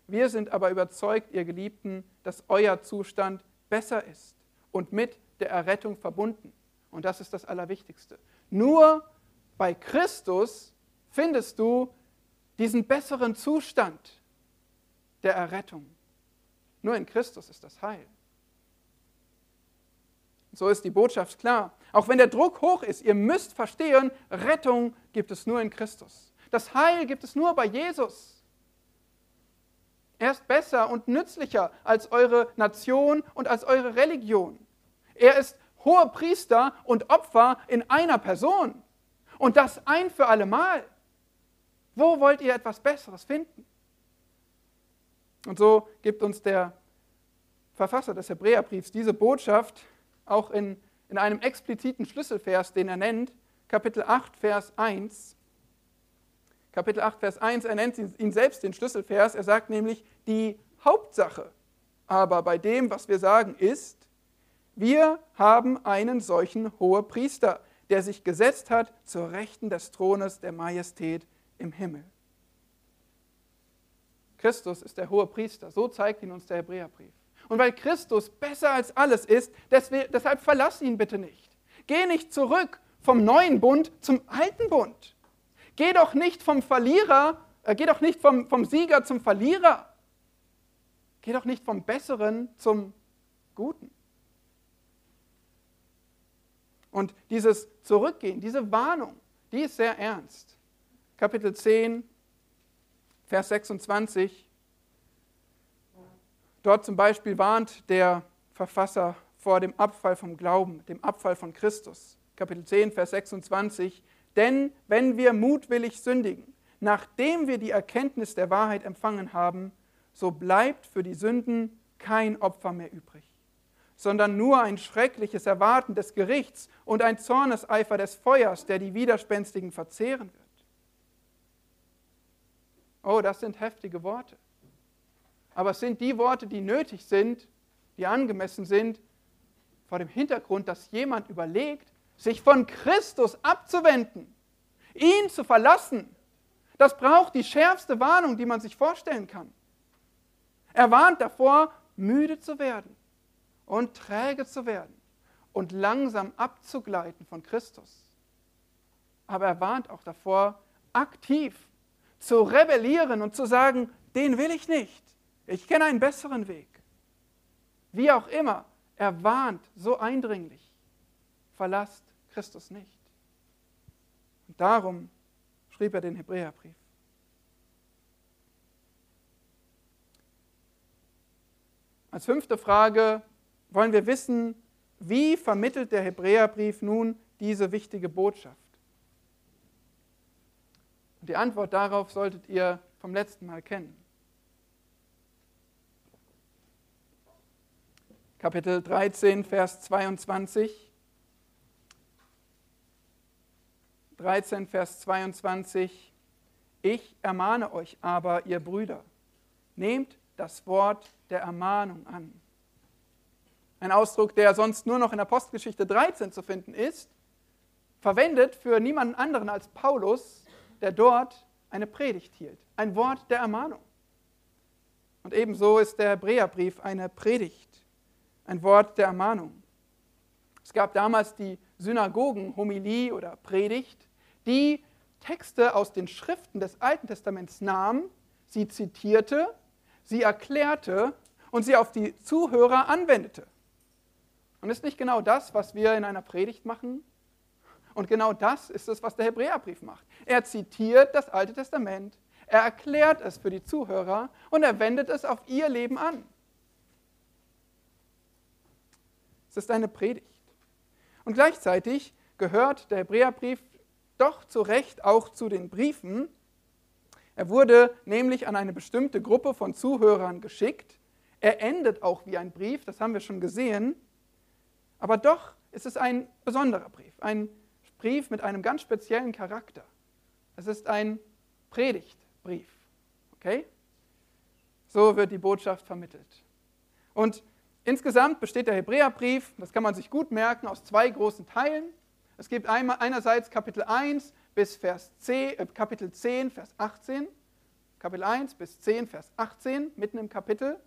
Speaker 1: wir sind aber überzeugt, ihr Geliebten, dass euer Zustand besser ist und mit der Errettung verbunden. Und das ist das Allerwichtigste. Nur bei Christus findest du diesen besseren Zustand der Errettung. Nur in Christus ist das Heil. So ist die Botschaft klar. Auch wenn der Druck hoch ist, ihr müsst verstehen, Rettung gibt es nur in Christus. Das Heil gibt es nur bei Jesus. Er ist besser und nützlicher als eure Nation und als eure Religion. Er ist hoher Priester und Opfer in einer Person. Und das ein für alle Mal. Wo wollt ihr etwas Besseres finden? Und so gibt uns der Verfasser des Hebräerbriefs diese Botschaft auch in, in einem expliziten Schlüsselvers, den er nennt, Kapitel 8, Vers 1. Kapitel 8, Vers 1, er nennt ihn selbst den Schlüsselvers. Er sagt nämlich, die Hauptsache aber bei dem, was wir sagen, ist, wir haben einen solchen hohen Priester, der sich gesetzt hat zur Rechten des Thrones der Majestät im Himmel. Christus ist der hohe Priester, so zeigt ihn uns der Hebräerbrief. Und weil Christus besser als alles ist, deshalb verlass ihn bitte nicht. Geh nicht zurück vom neuen Bund zum alten Bund. Geh doch nicht vom Verlierer, äh, geh doch nicht vom, vom Sieger zum Verlierer. Geh doch nicht vom Besseren zum Guten. Und dieses Zurückgehen, diese Warnung, die ist sehr ernst. Kapitel 10, Vers 26 Dort zum Beispiel warnt der Verfasser vor dem Abfall vom Glauben, dem Abfall von Christus. Kapitel 10, Vers 26. Denn wenn wir mutwillig sündigen, nachdem wir die Erkenntnis der Wahrheit empfangen haben, so bleibt für die Sünden kein Opfer mehr übrig, sondern nur ein schreckliches Erwarten des Gerichts und ein Zorneseifer des Feuers, der die Widerspenstigen verzehren wird. Oh, das sind heftige Worte aber es sind die Worte, die nötig sind, die angemessen sind, vor dem Hintergrund, dass jemand überlegt, sich von Christus abzuwenden, ihn zu verlassen. Das braucht die schärfste Warnung, die man sich vorstellen kann. Er warnt davor, müde zu werden und träge zu werden und langsam abzugleiten von Christus. Aber er warnt auch davor, aktiv zu rebellieren und zu sagen, den will ich nicht. Ich kenne einen besseren Weg. Wie auch immer, er warnt so eindringlich, verlasst Christus nicht. Und darum schrieb er den Hebräerbrief. Als fünfte Frage wollen wir wissen, wie vermittelt der Hebräerbrief nun diese wichtige Botschaft? Und die Antwort darauf solltet ihr vom letzten Mal kennen. Kapitel 13, Vers 22. 13, Vers 22. Ich ermahne euch aber, ihr Brüder, nehmt das Wort der Ermahnung an. Ein Ausdruck, der sonst nur noch in Apostelgeschichte 13 zu finden ist, verwendet für niemanden anderen als Paulus, der dort eine Predigt hielt. Ein Wort der Ermahnung. Und ebenso ist der Hebräerbrief eine Predigt. ein Wort der Ermahnung. Es gab damals die Synagogen, Homilie oder Predigt, die Texte aus den Schriften des Alten Testaments nahm, sie zitierte, sie erklärte und sie auf die Zuhörer anwendete. Und ist nicht genau das, was wir in einer Predigt machen? Und genau das ist es, was der Hebräerbrief macht. Er zitiert das Alte Testament, er erklärt es für die Zuhörer und er wendet es auf ihr Leben an. Es ist eine Predigt. Und gleichzeitig gehört der Hebräerbrief doch zu Recht auch zu den Briefen. Er wurde nämlich an eine bestimmte Gruppe von Zuhörern geschickt. Er endet auch wie ein Brief, das haben wir schon gesehen. Aber doch ist es ein besonderer Brief, ein Brief mit einem ganz speziellen Charakter. Es ist ein Predigtbrief. Okay? So wird die Botschaft vermittelt. Und insgesamt besteht der Hebräerbrief, das kann man sich gut merken, aus zwei großen Teilen. Es gibt einmal, einerseits Kapitel 1 bis Vers 10, äh, Kapitel 10, Vers 18. Kapitel 1 bis 10, Vers 18, mitten im Kapitel.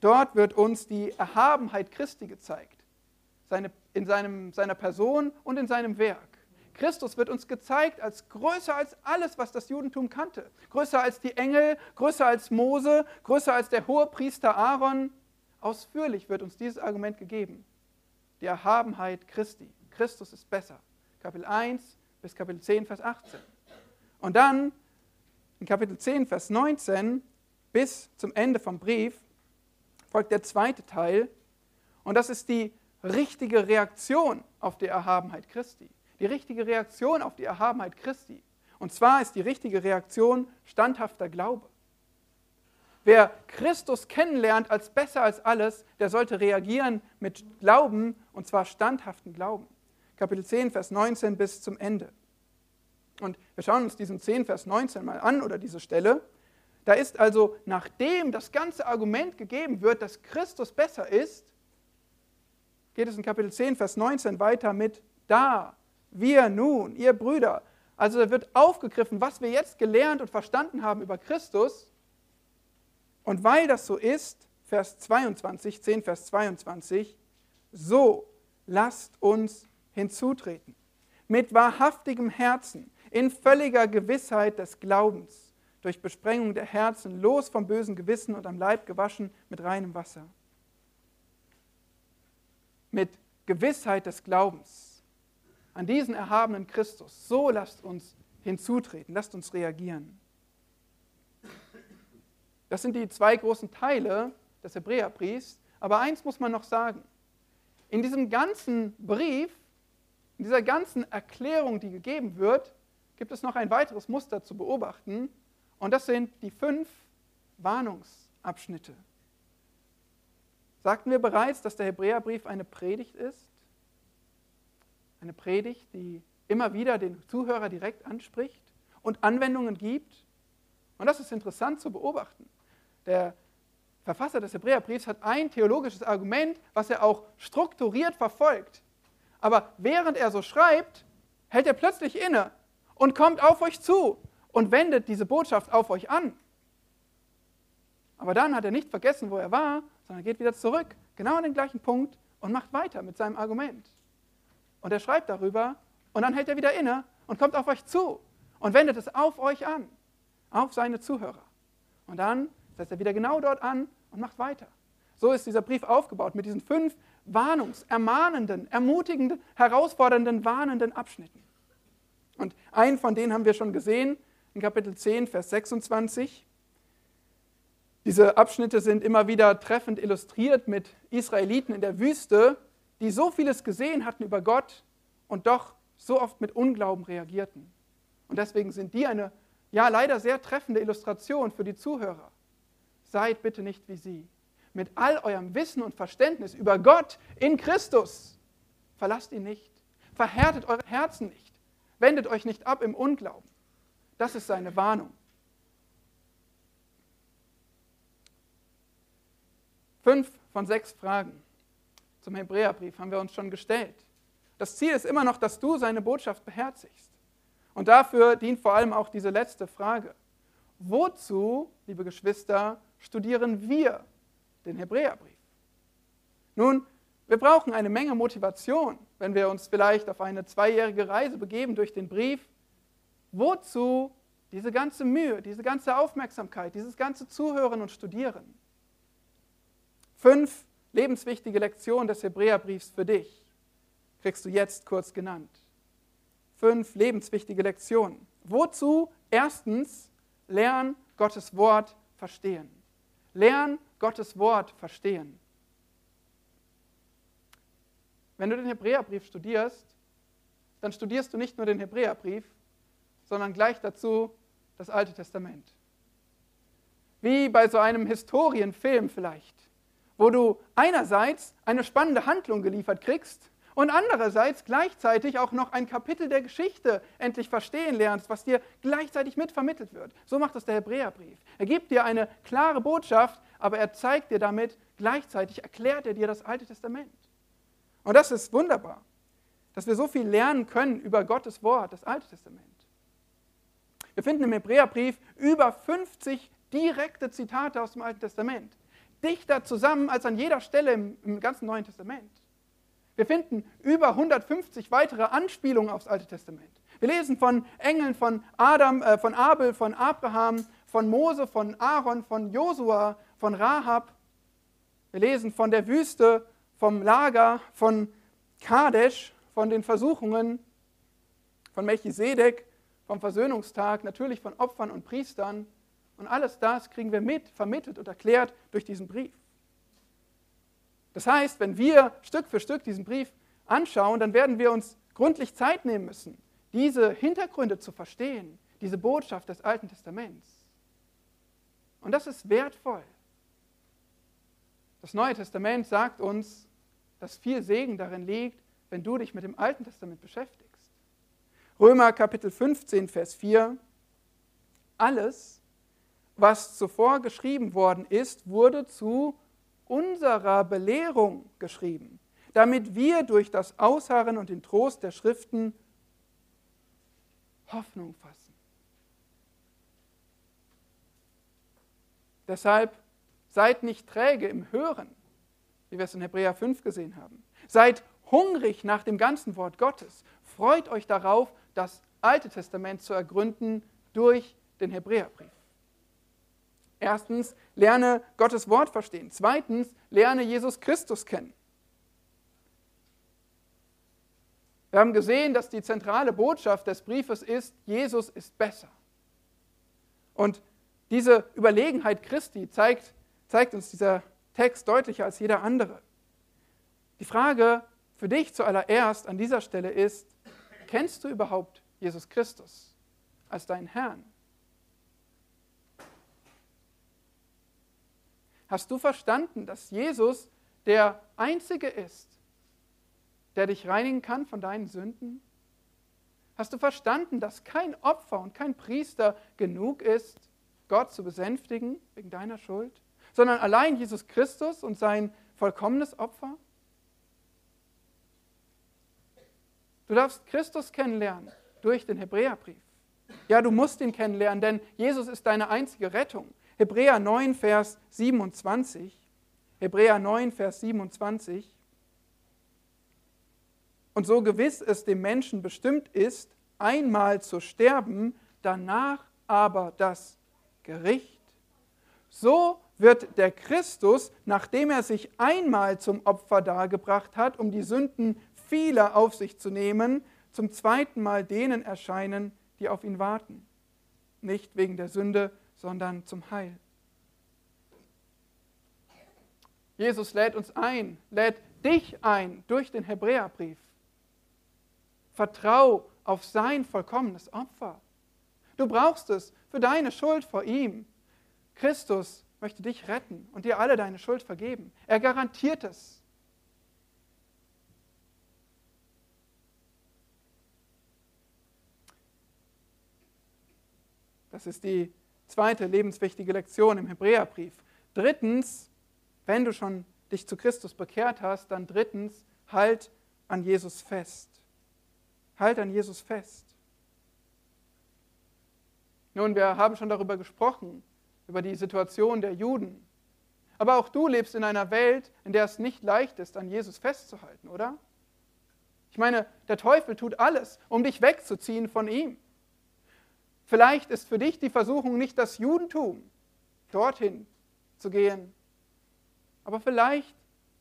Speaker 1: Dort wird uns die Erhabenheit Christi gezeigt, seine, in seinem, seiner Person und in seinem Werk. Christus wird uns gezeigt als größer als alles, was das Judentum kannte. Größer als die Engel, größer als Mose, größer als der hohe Priester Aaron. Ausführlich wird uns dieses Argument gegeben. Die Erhabenheit Christi. Christus ist besser. Kapitel 1 bis Kapitel 10, Vers 18. Und dann in Kapitel 10, Vers 19 bis zum Ende vom Brief folgt der zweite Teil. Und das ist die richtige Reaktion auf die Erhabenheit Christi. Die richtige Reaktion auf die Erhabenheit Christi. Und zwar ist die richtige Reaktion standhafter Glaube. Wer Christus kennenlernt als besser als alles, der sollte reagieren mit Glauben, und zwar standhaften Glauben. Kapitel 10, Vers 19 bis zum Ende. Und wir schauen uns diesen 10, Vers 19 mal an oder diese Stelle. Da ist also, nachdem das ganze Argument gegeben wird, dass Christus besser ist, geht es in Kapitel 10, Vers 19 weiter mit da, wir nun, ihr Brüder. Also da wird aufgegriffen, was wir jetzt gelernt und verstanden haben über Christus. Und weil das so ist, Vers 22, 10 Vers 22, so lasst uns hinzutreten, mit wahrhaftigem Herzen, in völliger Gewissheit des Glaubens, durch Besprengung der Herzen, los vom bösen Gewissen und am Leib gewaschen mit reinem Wasser. Mit Gewissheit des Glaubens an diesen erhabenen Christus, so lasst uns hinzutreten, lasst uns reagieren. Das sind die zwei großen Teile des Hebräerbriefs. Aber eins muss man noch sagen. In diesem ganzen Brief in dieser ganzen Erklärung, die gegeben wird, gibt es noch ein weiteres Muster zu beobachten. Und das sind die fünf Warnungsabschnitte. Sagten wir bereits, dass der Hebräerbrief eine Predigt ist? Eine Predigt, die immer wieder den Zuhörer direkt anspricht und Anwendungen gibt. Und das ist interessant zu beobachten. Der Verfasser des Hebräerbriefs hat ein theologisches Argument, was er auch strukturiert verfolgt. Aber während er so schreibt, hält er plötzlich inne und kommt auf euch zu und wendet diese Botschaft auf euch an. Aber dann hat er nicht vergessen, wo er war, sondern geht wieder zurück, genau an den gleichen Punkt und macht weiter mit seinem Argument. Und er schreibt darüber und dann hält er wieder inne und kommt auf euch zu und wendet es auf euch an, auf seine Zuhörer. Und dann setzt er wieder genau dort an und macht weiter. So ist dieser Brief aufgebaut mit diesen fünf Warnungs-, ermahnenden, ermutigenden, herausfordernden, warnenden Abschnitten. Und einen von denen haben wir schon gesehen in Kapitel 10, Vers 26. Diese Abschnitte sind immer wieder treffend illustriert mit Israeliten in der Wüste, die so vieles gesehen hatten über Gott und doch so oft mit Unglauben reagierten. Und deswegen sind die eine, ja leider sehr treffende Illustration für die Zuhörer. Seid bitte nicht wie sie mit all eurem Wissen und Verständnis über Gott in Christus. Verlasst ihn nicht. Verhärtet eure Herzen nicht. Wendet euch nicht ab im Unglauben. Das ist seine Warnung. Fünf von sechs Fragen zum Hebräerbrief haben wir uns schon gestellt. Das Ziel ist immer noch, dass du seine Botschaft beherzigst. Und dafür dient vor allem auch diese letzte Frage. Wozu, liebe Geschwister, studieren wir den Hebräerbrief. Nun, wir brauchen eine Menge Motivation, wenn wir uns vielleicht auf eine zweijährige Reise begeben durch den Brief. Wozu diese ganze Mühe, diese ganze Aufmerksamkeit, dieses ganze Zuhören und Studieren? Fünf lebenswichtige Lektionen des Hebräerbriefs für dich kriegst du jetzt kurz genannt. Fünf lebenswichtige Lektionen. Wozu? Erstens, lern Gottes Wort verstehen. Lern Gottes Wort verstehen. Wenn du den Hebräerbrief studierst, dann studierst du nicht nur den Hebräerbrief, sondern gleich dazu das Alte Testament. Wie bei so einem Historienfilm vielleicht, wo du einerseits eine spannende Handlung geliefert kriegst und andererseits gleichzeitig auch noch ein Kapitel der Geschichte endlich verstehen lernst, was dir gleichzeitig mitvermittelt wird. So macht es der Hebräerbrief. Er gibt dir eine klare Botschaft, aber er zeigt dir damit gleichzeitig, erklärt er dir das Alte Testament. Und das ist wunderbar, dass wir so viel lernen können über Gottes Wort, das Alte Testament. Wir finden im Hebräerbrief über 50 direkte Zitate aus dem Alten Testament. Dichter zusammen als an jeder Stelle im, im ganzen Neuen Testament. Wir finden über 150 weitere Anspielungen aufs Alte Testament. Wir lesen von Engeln, von Adam, äh, von Abel, von Abraham, von Mose, von Aaron, von Josua, von Rahab. Wir lesen von der Wüste, vom Lager, von Kadesh, von den Versuchungen, von Melchisedek, vom Versöhnungstag, natürlich von Opfern und Priestern. Und alles das kriegen wir mit, vermittelt und erklärt durch diesen Brief. Das heißt, wenn wir Stück für Stück diesen Brief anschauen, dann werden wir uns gründlich Zeit nehmen müssen, diese Hintergründe zu verstehen, diese Botschaft des Alten Testaments. Und das ist wertvoll. Das Neue Testament sagt uns, dass viel Segen darin liegt, wenn du dich mit dem Alten Testament beschäftigst. Römer Kapitel 15, Vers 4. Alles, was zuvor geschrieben worden ist, wurde zu unserer Belehrung geschrieben, damit wir durch das Ausharren und den Trost der Schriften Hoffnung fassen. Deshalb seid nicht träge im Hören, wie wir es in Hebräer 5 gesehen haben. Seid hungrig nach dem ganzen Wort Gottes. Freut euch darauf, das Alte Testament zu ergründen durch den Hebräerbrief. Erstens, lerne Gottes Wort verstehen. Zweitens, lerne Jesus Christus kennen. Wir haben gesehen, dass die zentrale Botschaft des Briefes ist, Jesus ist besser. Und diese Überlegenheit Christi zeigt, zeigt uns dieser Text deutlicher als jeder andere. Die Frage für dich zuallererst an dieser Stelle ist, kennst du überhaupt Jesus Christus als deinen Herrn? Hast du verstanden, dass Jesus der Einzige ist, der dich reinigen kann von deinen Sünden? Hast du verstanden, dass kein Opfer und kein Priester genug ist, Gott zu besänftigen wegen deiner Schuld, sondern allein Jesus Christus und sein vollkommenes Opfer? Du darfst Christus kennenlernen durch den Hebräerbrief. Ja, du musst ihn kennenlernen, denn Jesus ist deine einzige Rettung. Hebräer 9, Vers 27. Hebräer 9, Vers 27. Und so gewiss es dem Menschen bestimmt ist, einmal zu sterben, danach aber das Gericht, so wird der Christus, nachdem er sich einmal zum Opfer dargebracht hat, um die Sünden vieler auf sich zu nehmen, zum zweiten Mal denen erscheinen, die auf ihn warten. Nicht wegen der Sünde, sondern zum Heil. Jesus lädt uns ein, lädt dich ein durch den Hebräerbrief. Vertrau auf sein vollkommenes Opfer. Du brauchst es für deine Schuld vor ihm. Christus möchte dich retten und dir alle deine Schuld vergeben. Er garantiert es. Das ist die zweite lebenswichtige Lektion im Hebräerbrief. Drittens, wenn du schon dich zu Christus bekehrt hast, dann drittens, halt an Jesus fest. Halt an Jesus fest. Nun, wir haben schon darüber gesprochen, über die Situation der Juden. Aber auch du lebst in einer Welt, in der es nicht leicht ist, an Jesus festzuhalten, oder? Ich meine, der Teufel tut alles, um dich wegzuziehen von ihm. Vielleicht ist für dich die Versuchung nicht das Judentum, dorthin zu gehen. Aber vielleicht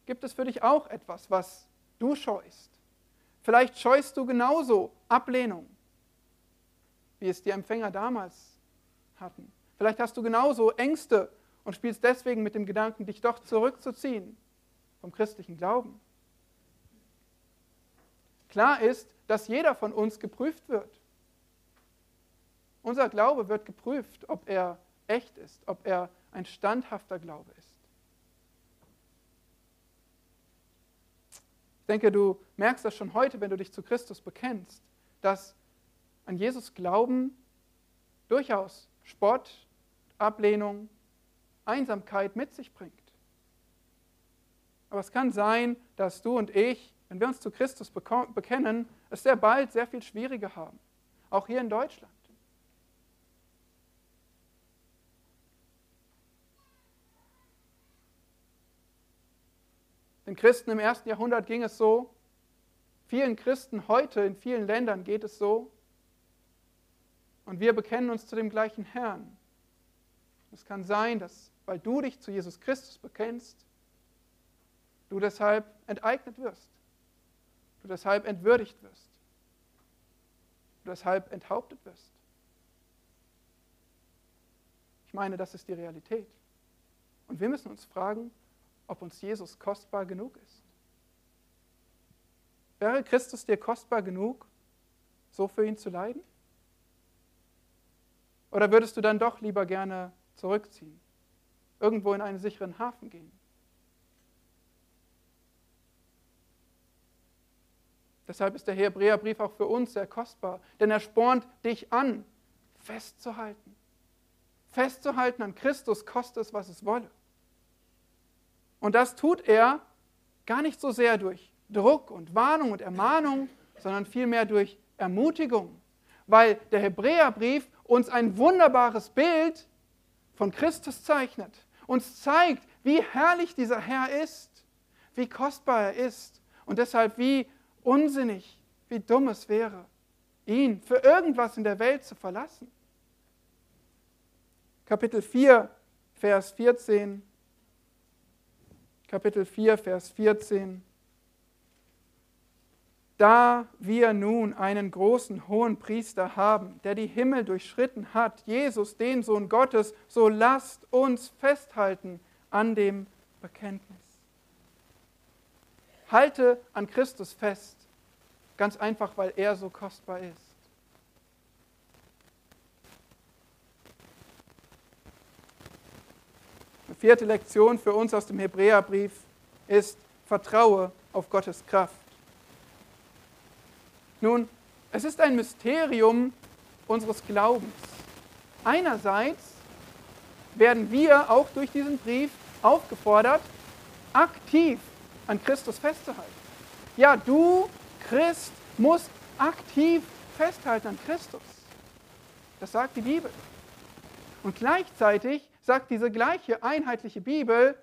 Speaker 1: gibt es für dich auch etwas, was du scheust. Vielleicht scheust du genauso Ablehnung, wie es die Empfänger damals hatten. Vielleicht hast du genauso Ängste und spielst deswegen mit dem Gedanken, dich doch zurückzuziehen vom christlichen Glauben. Klar ist, dass jeder von uns geprüft wird. Unser Glaube wird geprüft, ob er echt ist, ob er ein standhafter Glaube ist. Ich denke, du merkst das schon heute, wenn du dich zu Christus bekennst, dass an Jesus Glauben durchaus Spott, Ablehnung, Einsamkeit mit sich bringt. Aber es kann sein, dass du und ich wenn wir uns zu Christus bekennen, es sehr bald sehr viel schwieriger haben. Auch hier in Deutschland. Den Christen im ersten Jahrhundert ging es so. Vielen Christen heute in vielen Ländern geht es so. Und wir bekennen uns zu dem gleichen Herrn. Es kann sein, dass, weil du dich zu Jesus Christus bekennst, du deshalb enteignet wirst du deshalb entwürdigt wirst, du deshalb enthauptet wirst. Ich meine, das ist die Realität. Und wir müssen uns fragen, ob uns Jesus kostbar genug ist. Wäre Christus dir kostbar genug, so für ihn zu leiden? Oder würdest du dann doch lieber gerne zurückziehen, irgendwo in einen sicheren Hafen gehen? Deshalb ist der Hebräerbrief auch für uns sehr kostbar, denn er spornt dich an, festzuhalten. Festzuhalten an Christus, koste es, was es wolle. Und das tut er gar nicht so sehr durch Druck und Warnung und Ermahnung, sondern vielmehr durch Ermutigung, weil der Hebräerbrief uns ein wunderbares Bild von Christus zeichnet, uns zeigt, wie herrlich dieser Herr ist, wie kostbar er ist und deshalb wie unsinnig, wie dumm es wäre, ihn für irgendwas in der Welt zu verlassen. Kapitel 4, Vers 14. Kapitel 4, Vers 14. Da wir nun einen großen hohen Priester haben, der die Himmel durchschritten hat, Jesus, den Sohn Gottes, so lasst uns festhalten an dem Bekenntnis. Halte an Christus fest, ganz einfach, weil er so kostbar ist. Eine vierte Lektion für uns aus dem Hebräerbrief ist, vertraue auf Gottes Kraft. Nun, es ist ein Mysterium unseres Glaubens. Einerseits werden wir auch durch diesen Brief aufgefordert, aktiv an Christus festzuhalten. Ja, du Christ musst aktiv festhalten an Christus. Das sagt die Bibel. Und gleichzeitig sagt diese gleiche einheitliche Bibel,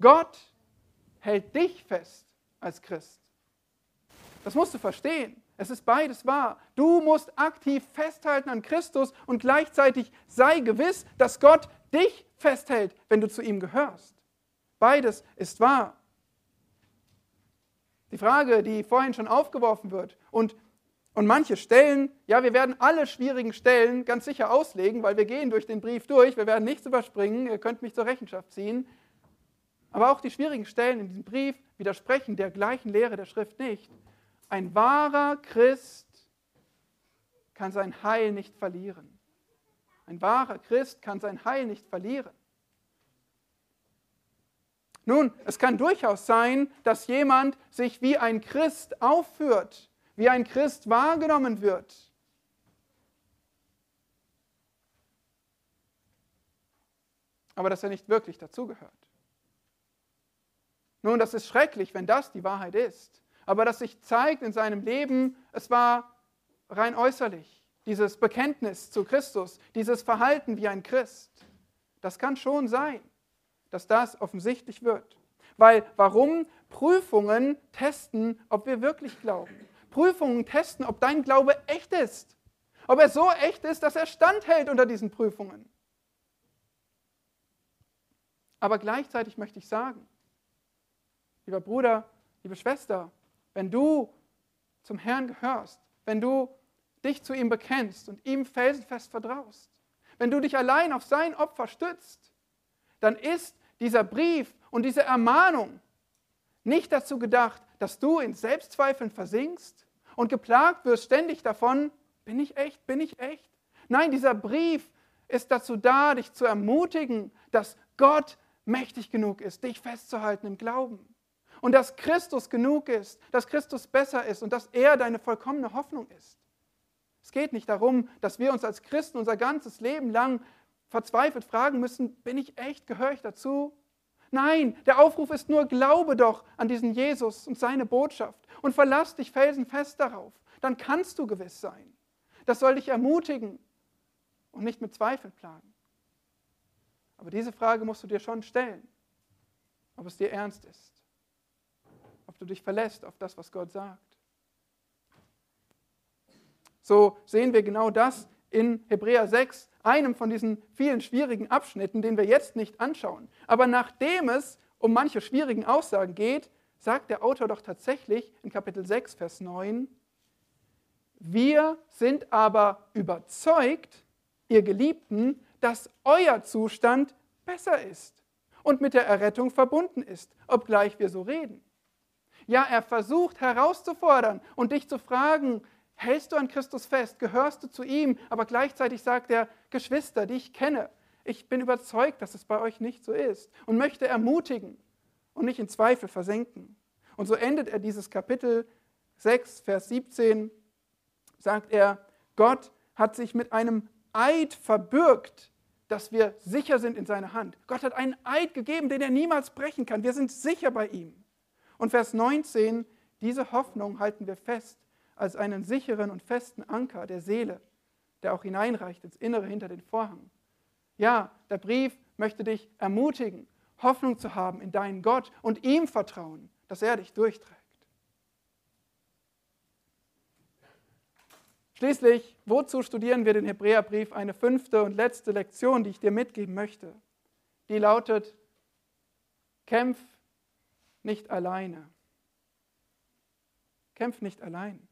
Speaker 1: Gott hält dich fest als Christ. Das musst du verstehen. Es ist beides wahr. Du musst aktiv festhalten an Christus und gleichzeitig sei gewiss, dass Gott dich festhält, wenn du zu ihm gehörst. Beides ist wahr. Die Frage, die vorhin schon aufgeworfen wird und, und manche Stellen, ja, wir werden alle schwierigen Stellen ganz sicher auslegen, weil wir gehen durch den Brief durch, wir werden nichts überspringen, ihr könnt mich zur Rechenschaft ziehen. Aber auch die schwierigen Stellen in diesem Brief widersprechen der gleichen Lehre der Schrift nicht. Ein wahrer Christ kann sein Heil nicht verlieren. Ein wahrer Christ kann sein Heil nicht verlieren. Nun, es kann durchaus sein, dass jemand sich wie ein Christ aufführt, wie ein Christ wahrgenommen wird. Aber dass er nicht wirklich dazugehört. Nun, das ist schrecklich, wenn das die Wahrheit ist. Aber dass sich zeigt in seinem Leben, es war rein äußerlich, dieses Bekenntnis zu Christus, dieses Verhalten wie ein Christ, das kann schon sein. dass das offensichtlich wird. Weil warum Prüfungen testen, ob wir wirklich glauben? Prüfungen testen, ob dein Glaube echt ist. Ob er so echt ist, dass er standhält unter diesen Prüfungen. Aber gleichzeitig möchte ich sagen, lieber Bruder, liebe Schwester, wenn du zum Herrn gehörst, wenn du dich zu ihm bekennst und ihm felsenfest vertraust, wenn du dich allein auf sein Opfer stützt, dann ist dieser Brief und diese Ermahnung nicht dazu gedacht, dass du in Selbstzweifeln versinkst und geplagt wirst ständig davon, bin ich echt, bin ich echt? Nein, dieser Brief ist dazu da, dich zu ermutigen, dass Gott mächtig genug ist, dich festzuhalten im Glauben. Und dass Christus genug ist, dass Christus besser ist und dass er deine vollkommene Hoffnung ist. Es geht nicht darum, dass wir uns als Christen unser ganzes Leben lang verzweifelt fragen müssen, bin ich echt, gehöre ich dazu? Nein, der Aufruf ist nur, glaube doch an diesen Jesus und seine Botschaft und verlass dich felsenfest darauf. Dann kannst du gewiss sein. Das soll dich ermutigen und nicht mit Zweifeln plagen. Aber diese Frage musst du dir schon stellen, ob es dir ernst ist, ob du dich verlässt auf das, was Gott sagt. So sehen wir genau das in Hebräer 6, einem von diesen vielen schwierigen Abschnitten, den wir jetzt nicht anschauen. Aber nachdem es um manche schwierigen Aussagen geht, sagt der Autor doch tatsächlich in Kapitel 6, Vers 9, wir sind aber überzeugt, ihr Geliebten, dass euer Zustand besser ist und mit der Errettung verbunden ist, obgleich wir so reden. Ja, er versucht herauszufordern und dich zu fragen, hältst du an Christus fest, gehörst du zu ihm, aber gleichzeitig sagt er, Geschwister, die ich kenne, ich bin überzeugt, dass es bei euch nicht so ist und möchte ermutigen und nicht in Zweifel versenken. Und so endet er dieses Kapitel 6, Vers 17, sagt er, Gott hat sich mit einem Eid verbürgt, dass wir sicher sind in seiner Hand. Gott hat einen Eid gegeben, den er niemals brechen kann. Wir sind sicher bei ihm. Und Vers 19, diese Hoffnung halten wir fest als einen sicheren und festen Anker der Seele, der auch hineinreicht ins Innere hinter den Vorhang. Ja, der Brief möchte dich ermutigen, Hoffnung zu haben in deinen Gott und ihm vertrauen, dass er dich durchträgt. Schließlich, wozu studieren wir den Hebräerbrief? Eine fünfte und letzte Lektion, die ich dir mitgeben möchte. Die lautet, kämpf nicht alleine. Kämpf nicht allein.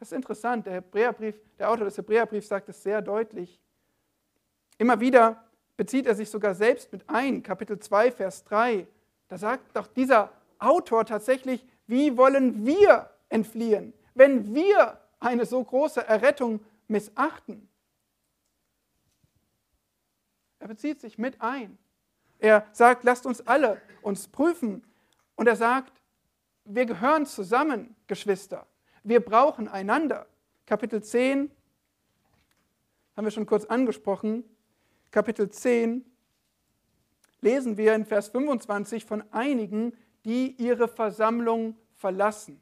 Speaker 1: Das ist interessant. Der Hebräerbrief, der Autor des Hebräerbriefs sagt es sehr deutlich. Immer wieder bezieht er sich sogar selbst mit ein. Kapitel 2, Vers 3. Da sagt doch dieser Autor tatsächlich, wie wollen wir entfliehen? wenn wir eine so große Errettung missachten? Er bezieht sich mit ein. Er sagt, lasst uns alle uns prüfen. Und er sagt, wir gehören zusammen, Geschwister. Wir brauchen einander. Kapitel 10 haben wir schon kurz angesprochen. Kapitel 10 lesen wir in Vers 25 von einigen, die ihre Versammlung verlassen.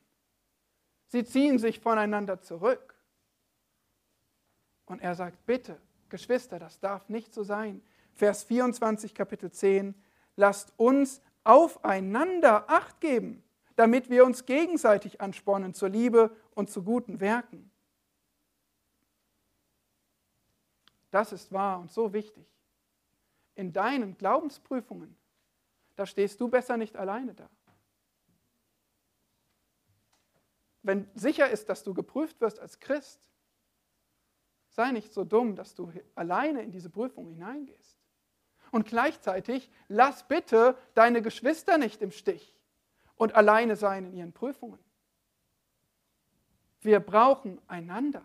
Speaker 1: Sie ziehen sich voneinander zurück. Und er sagt, bitte, Geschwister, das darf nicht so sein. Vers 24, Kapitel 10, lasst uns aufeinander acht geben, damit wir uns gegenseitig anspornen zur Liebe und zu guten Werken. Das ist wahr und so wichtig. In deinen Glaubensprüfungen, da stehst du besser nicht alleine da. wenn sicher ist, dass du geprüft wirst als Christ, sei nicht so dumm, dass du alleine in diese Prüfung hineingehst. Und gleichzeitig lass bitte deine Geschwister nicht im Stich und alleine sein in ihren Prüfungen. Wir brauchen einander.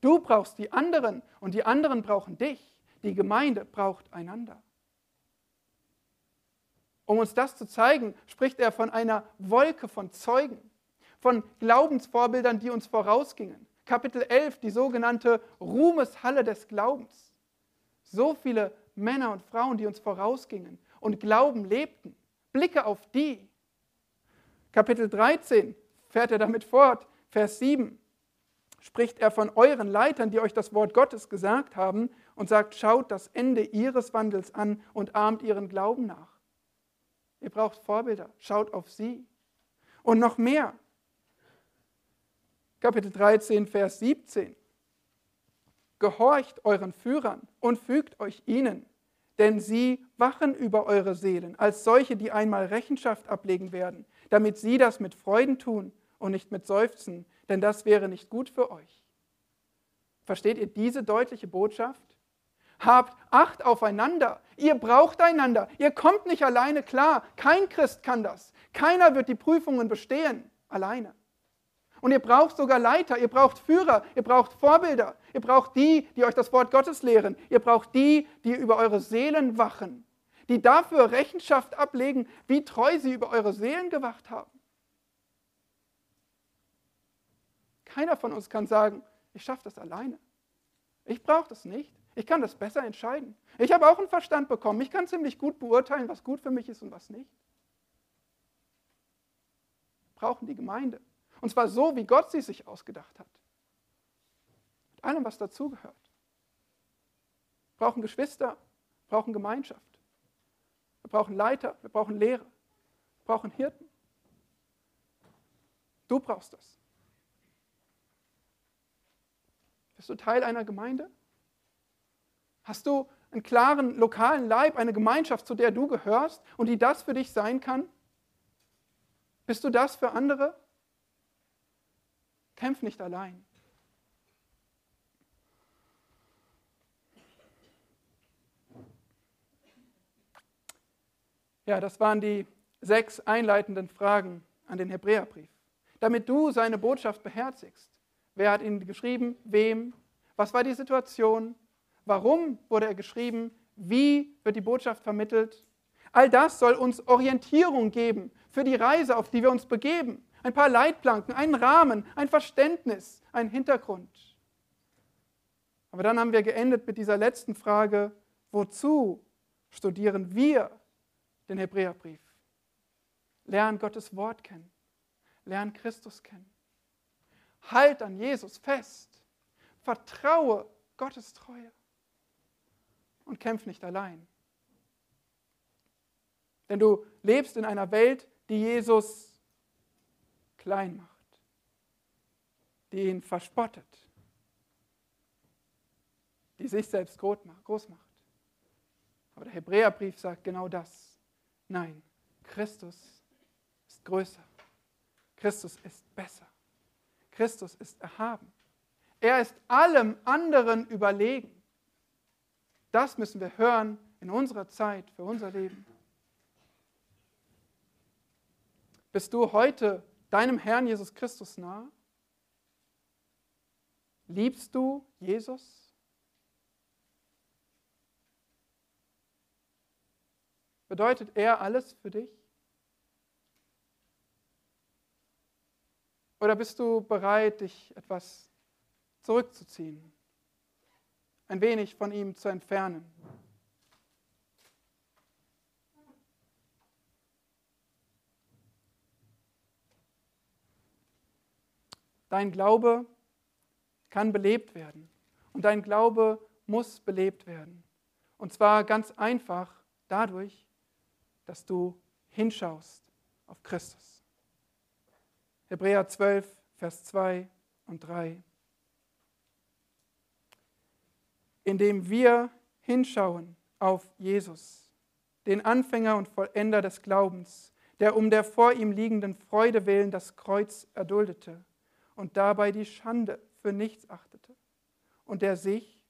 Speaker 1: Du brauchst die anderen und die anderen brauchen dich. Die Gemeinde braucht einander. Um uns das zu zeigen, spricht er von einer Wolke von Zeugen von Glaubensvorbildern, die uns vorausgingen. Kapitel 11, die sogenannte Ruhmeshalle des Glaubens. So viele Männer und Frauen, die uns vorausgingen und Glauben lebten. Blicke auf die. Kapitel 13 fährt er damit fort, Vers 7. spricht er von euren Leitern, die euch das Wort Gottes gesagt haben und sagt, schaut das Ende ihres Wandels an und ahmt ihren Glauben nach. Ihr braucht Vorbilder, schaut auf sie. Und noch mehr. Kapitel 13, Vers 17. Gehorcht euren Führern und fügt euch ihnen, denn sie wachen über eure Seelen als solche, die einmal Rechenschaft ablegen werden, damit sie das mit Freuden tun und nicht mit Seufzen, denn das wäre nicht gut für euch. Versteht ihr diese deutliche Botschaft? Habt Acht aufeinander. Ihr braucht einander. Ihr kommt nicht alleine klar. Kein Christ kann das. Keiner wird die Prüfungen bestehen alleine. Und ihr braucht sogar Leiter, ihr braucht Führer, ihr braucht Vorbilder, ihr braucht die, die euch das Wort Gottes lehren, ihr braucht die, die über eure Seelen wachen, die dafür Rechenschaft ablegen, wie treu sie über eure Seelen gewacht haben. Keiner von uns kann sagen, ich schaffe das alleine. Ich brauche das nicht. Ich kann das besser entscheiden. Ich habe auch einen Verstand bekommen. Ich kann ziemlich gut beurteilen, was gut für mich ist und was nicht. Brauchen die Gemeinde. Und zwar so, wie Gott sie sich ausgedacht hat. Mit allem, was dazugehört. Wir brauchen Geschwister, wir brauchen Gemeinschaft. Wir brauchen Leiter, wir brauchen Lehrer, wir brauchen Hirten. Du brauchst das. Bist du Teil einer Gemeinde? Hast du einen klaren lokalen Leib, eine Gemeinschaft, zu der du gehörst und die das für dich sein kann? Bist du das für andere? Kämpf nicht allein. Ja, das waren die sechs einleitenden Fragen an den Hebräerbrief. Damit du seine Botschaft beherzigst. Wer hat ihn geschrieben? Wem? Was war die Situation? Warum wurde er geschrieben? Wie wird die Botschaft vermittelt? All das soll uns Orientierung geben für die Reise, auf die wir uns begeben ein paar Leitplanken, einen Rahmen, ein Verständnis, einen Hintergrund. Aber dann haben wir geendet mit dieser letzten Frage, wozu studieren wir den Hebräerbrief? Lernen Gottes Wort kennen, lernen Christus kennen. Halt an Jesus fest, vertraue Gottes Treue und kämpf nicht allein. Denn du lebst in einer Welt, die Jesus klein macht, die ihn verspottet, die sich selbst groß macht. Aber der Hebräerbrief sagt genau das. Nein, Christus ist größer. Christus ist besser. Christus ist erhaben. Er ist allem anderen überlegen. Das müssen wir hören in unserer Zeit, für unser Leben. Bist du heute deinem Herrn Jesus Christus nah? Liebst du Jesus? Bedeutet er alles für dich? Oder bist du bereit, dich etwas zurückzuziehen, ein wenig von ihm zu entfernen? Dein Glaube kann belebt werden. Und dein Glaube muss belebt werden. Und zwar ganz einfach dadurch, dass du hinschaust auf Christus. Hebräer 12, Vers 2 und 3. Indem wir hinschauen auf Jesus, den Anfänger und Vollender des Glaubens, der um der vor ihm liegenden Freude willen das Kreuz erduldete und dabei die Schande für nichts achtete und der sich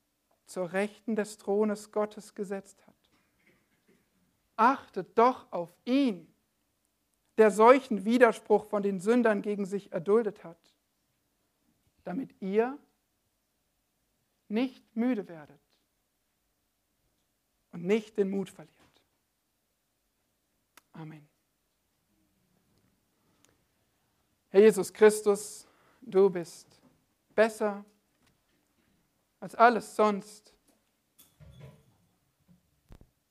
Speaker 1: zur Rechten des Thrones Gottes gesetzt hat. Achtet doch auf ihn, der solchen Widerspruch von den Sündern gegen sich erduldet hat, damit ihr nicht müde werdet und nicht den Mut verliert. Amen. Herr Jesus Christus, du bist besser als alles sonst.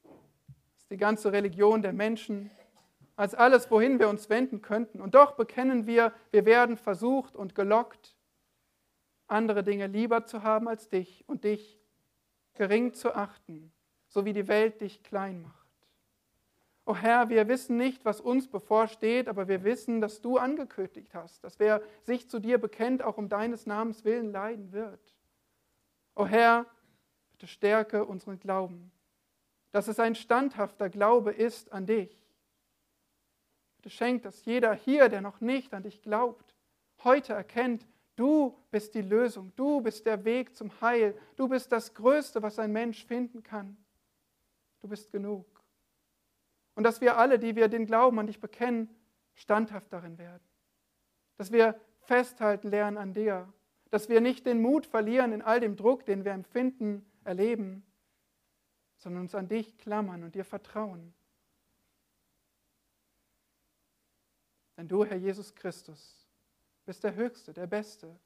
Speaker 1: Als die ganze Religion der Menschen, als alles, wohin wir uns wenden könnten. Und doch bekennen wir, wir werden versucht und gelockt. andere Dinge lieber zu haben als dich und dich gering zu achten, so wie die Welt dich klein macht. O oh Herr, wir wissen nicht, was uns bevorsteht, aber wir wissen, dass du angekündigt hast, dass wer sich zu dir bekennt, auch um deines Namens willen leiden wird. O oh Herr, bitte stärke unseren Glauben, dass es ein standhafter Glaube ist an dich. Bitte schenk, dass jeder hier, der noch nicht an dich glaubt, heute erkennt, du bist die Lösung, du bist der Weg zum Heil, du bist das Größte, was ein Mensch finden kann. Du bist genug. Und dass wir alle, die wir den Glauben an dich bekennen, standhaft darin werden. Dass wir festhalten lernen an dir. Dass wir nicht den Mut verlieren in all dem Druck, den wir empfinden, erleben, sondern uns an dich klammern und dir vertrauen. Denn du, Herr Jesus Christus, bist der Höchste, der Beste.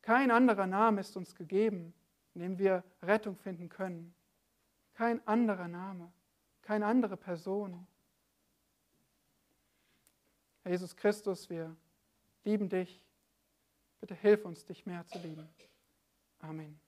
Speaker 1: Kein anderer Name ist uns gegeben, in dem wir Rettung finden können. Kein anderer Name keine andere Person. Herr Jesus Christus, wir lieben dich. Bitte hilf uns, dich mehr zu lieben. Amen.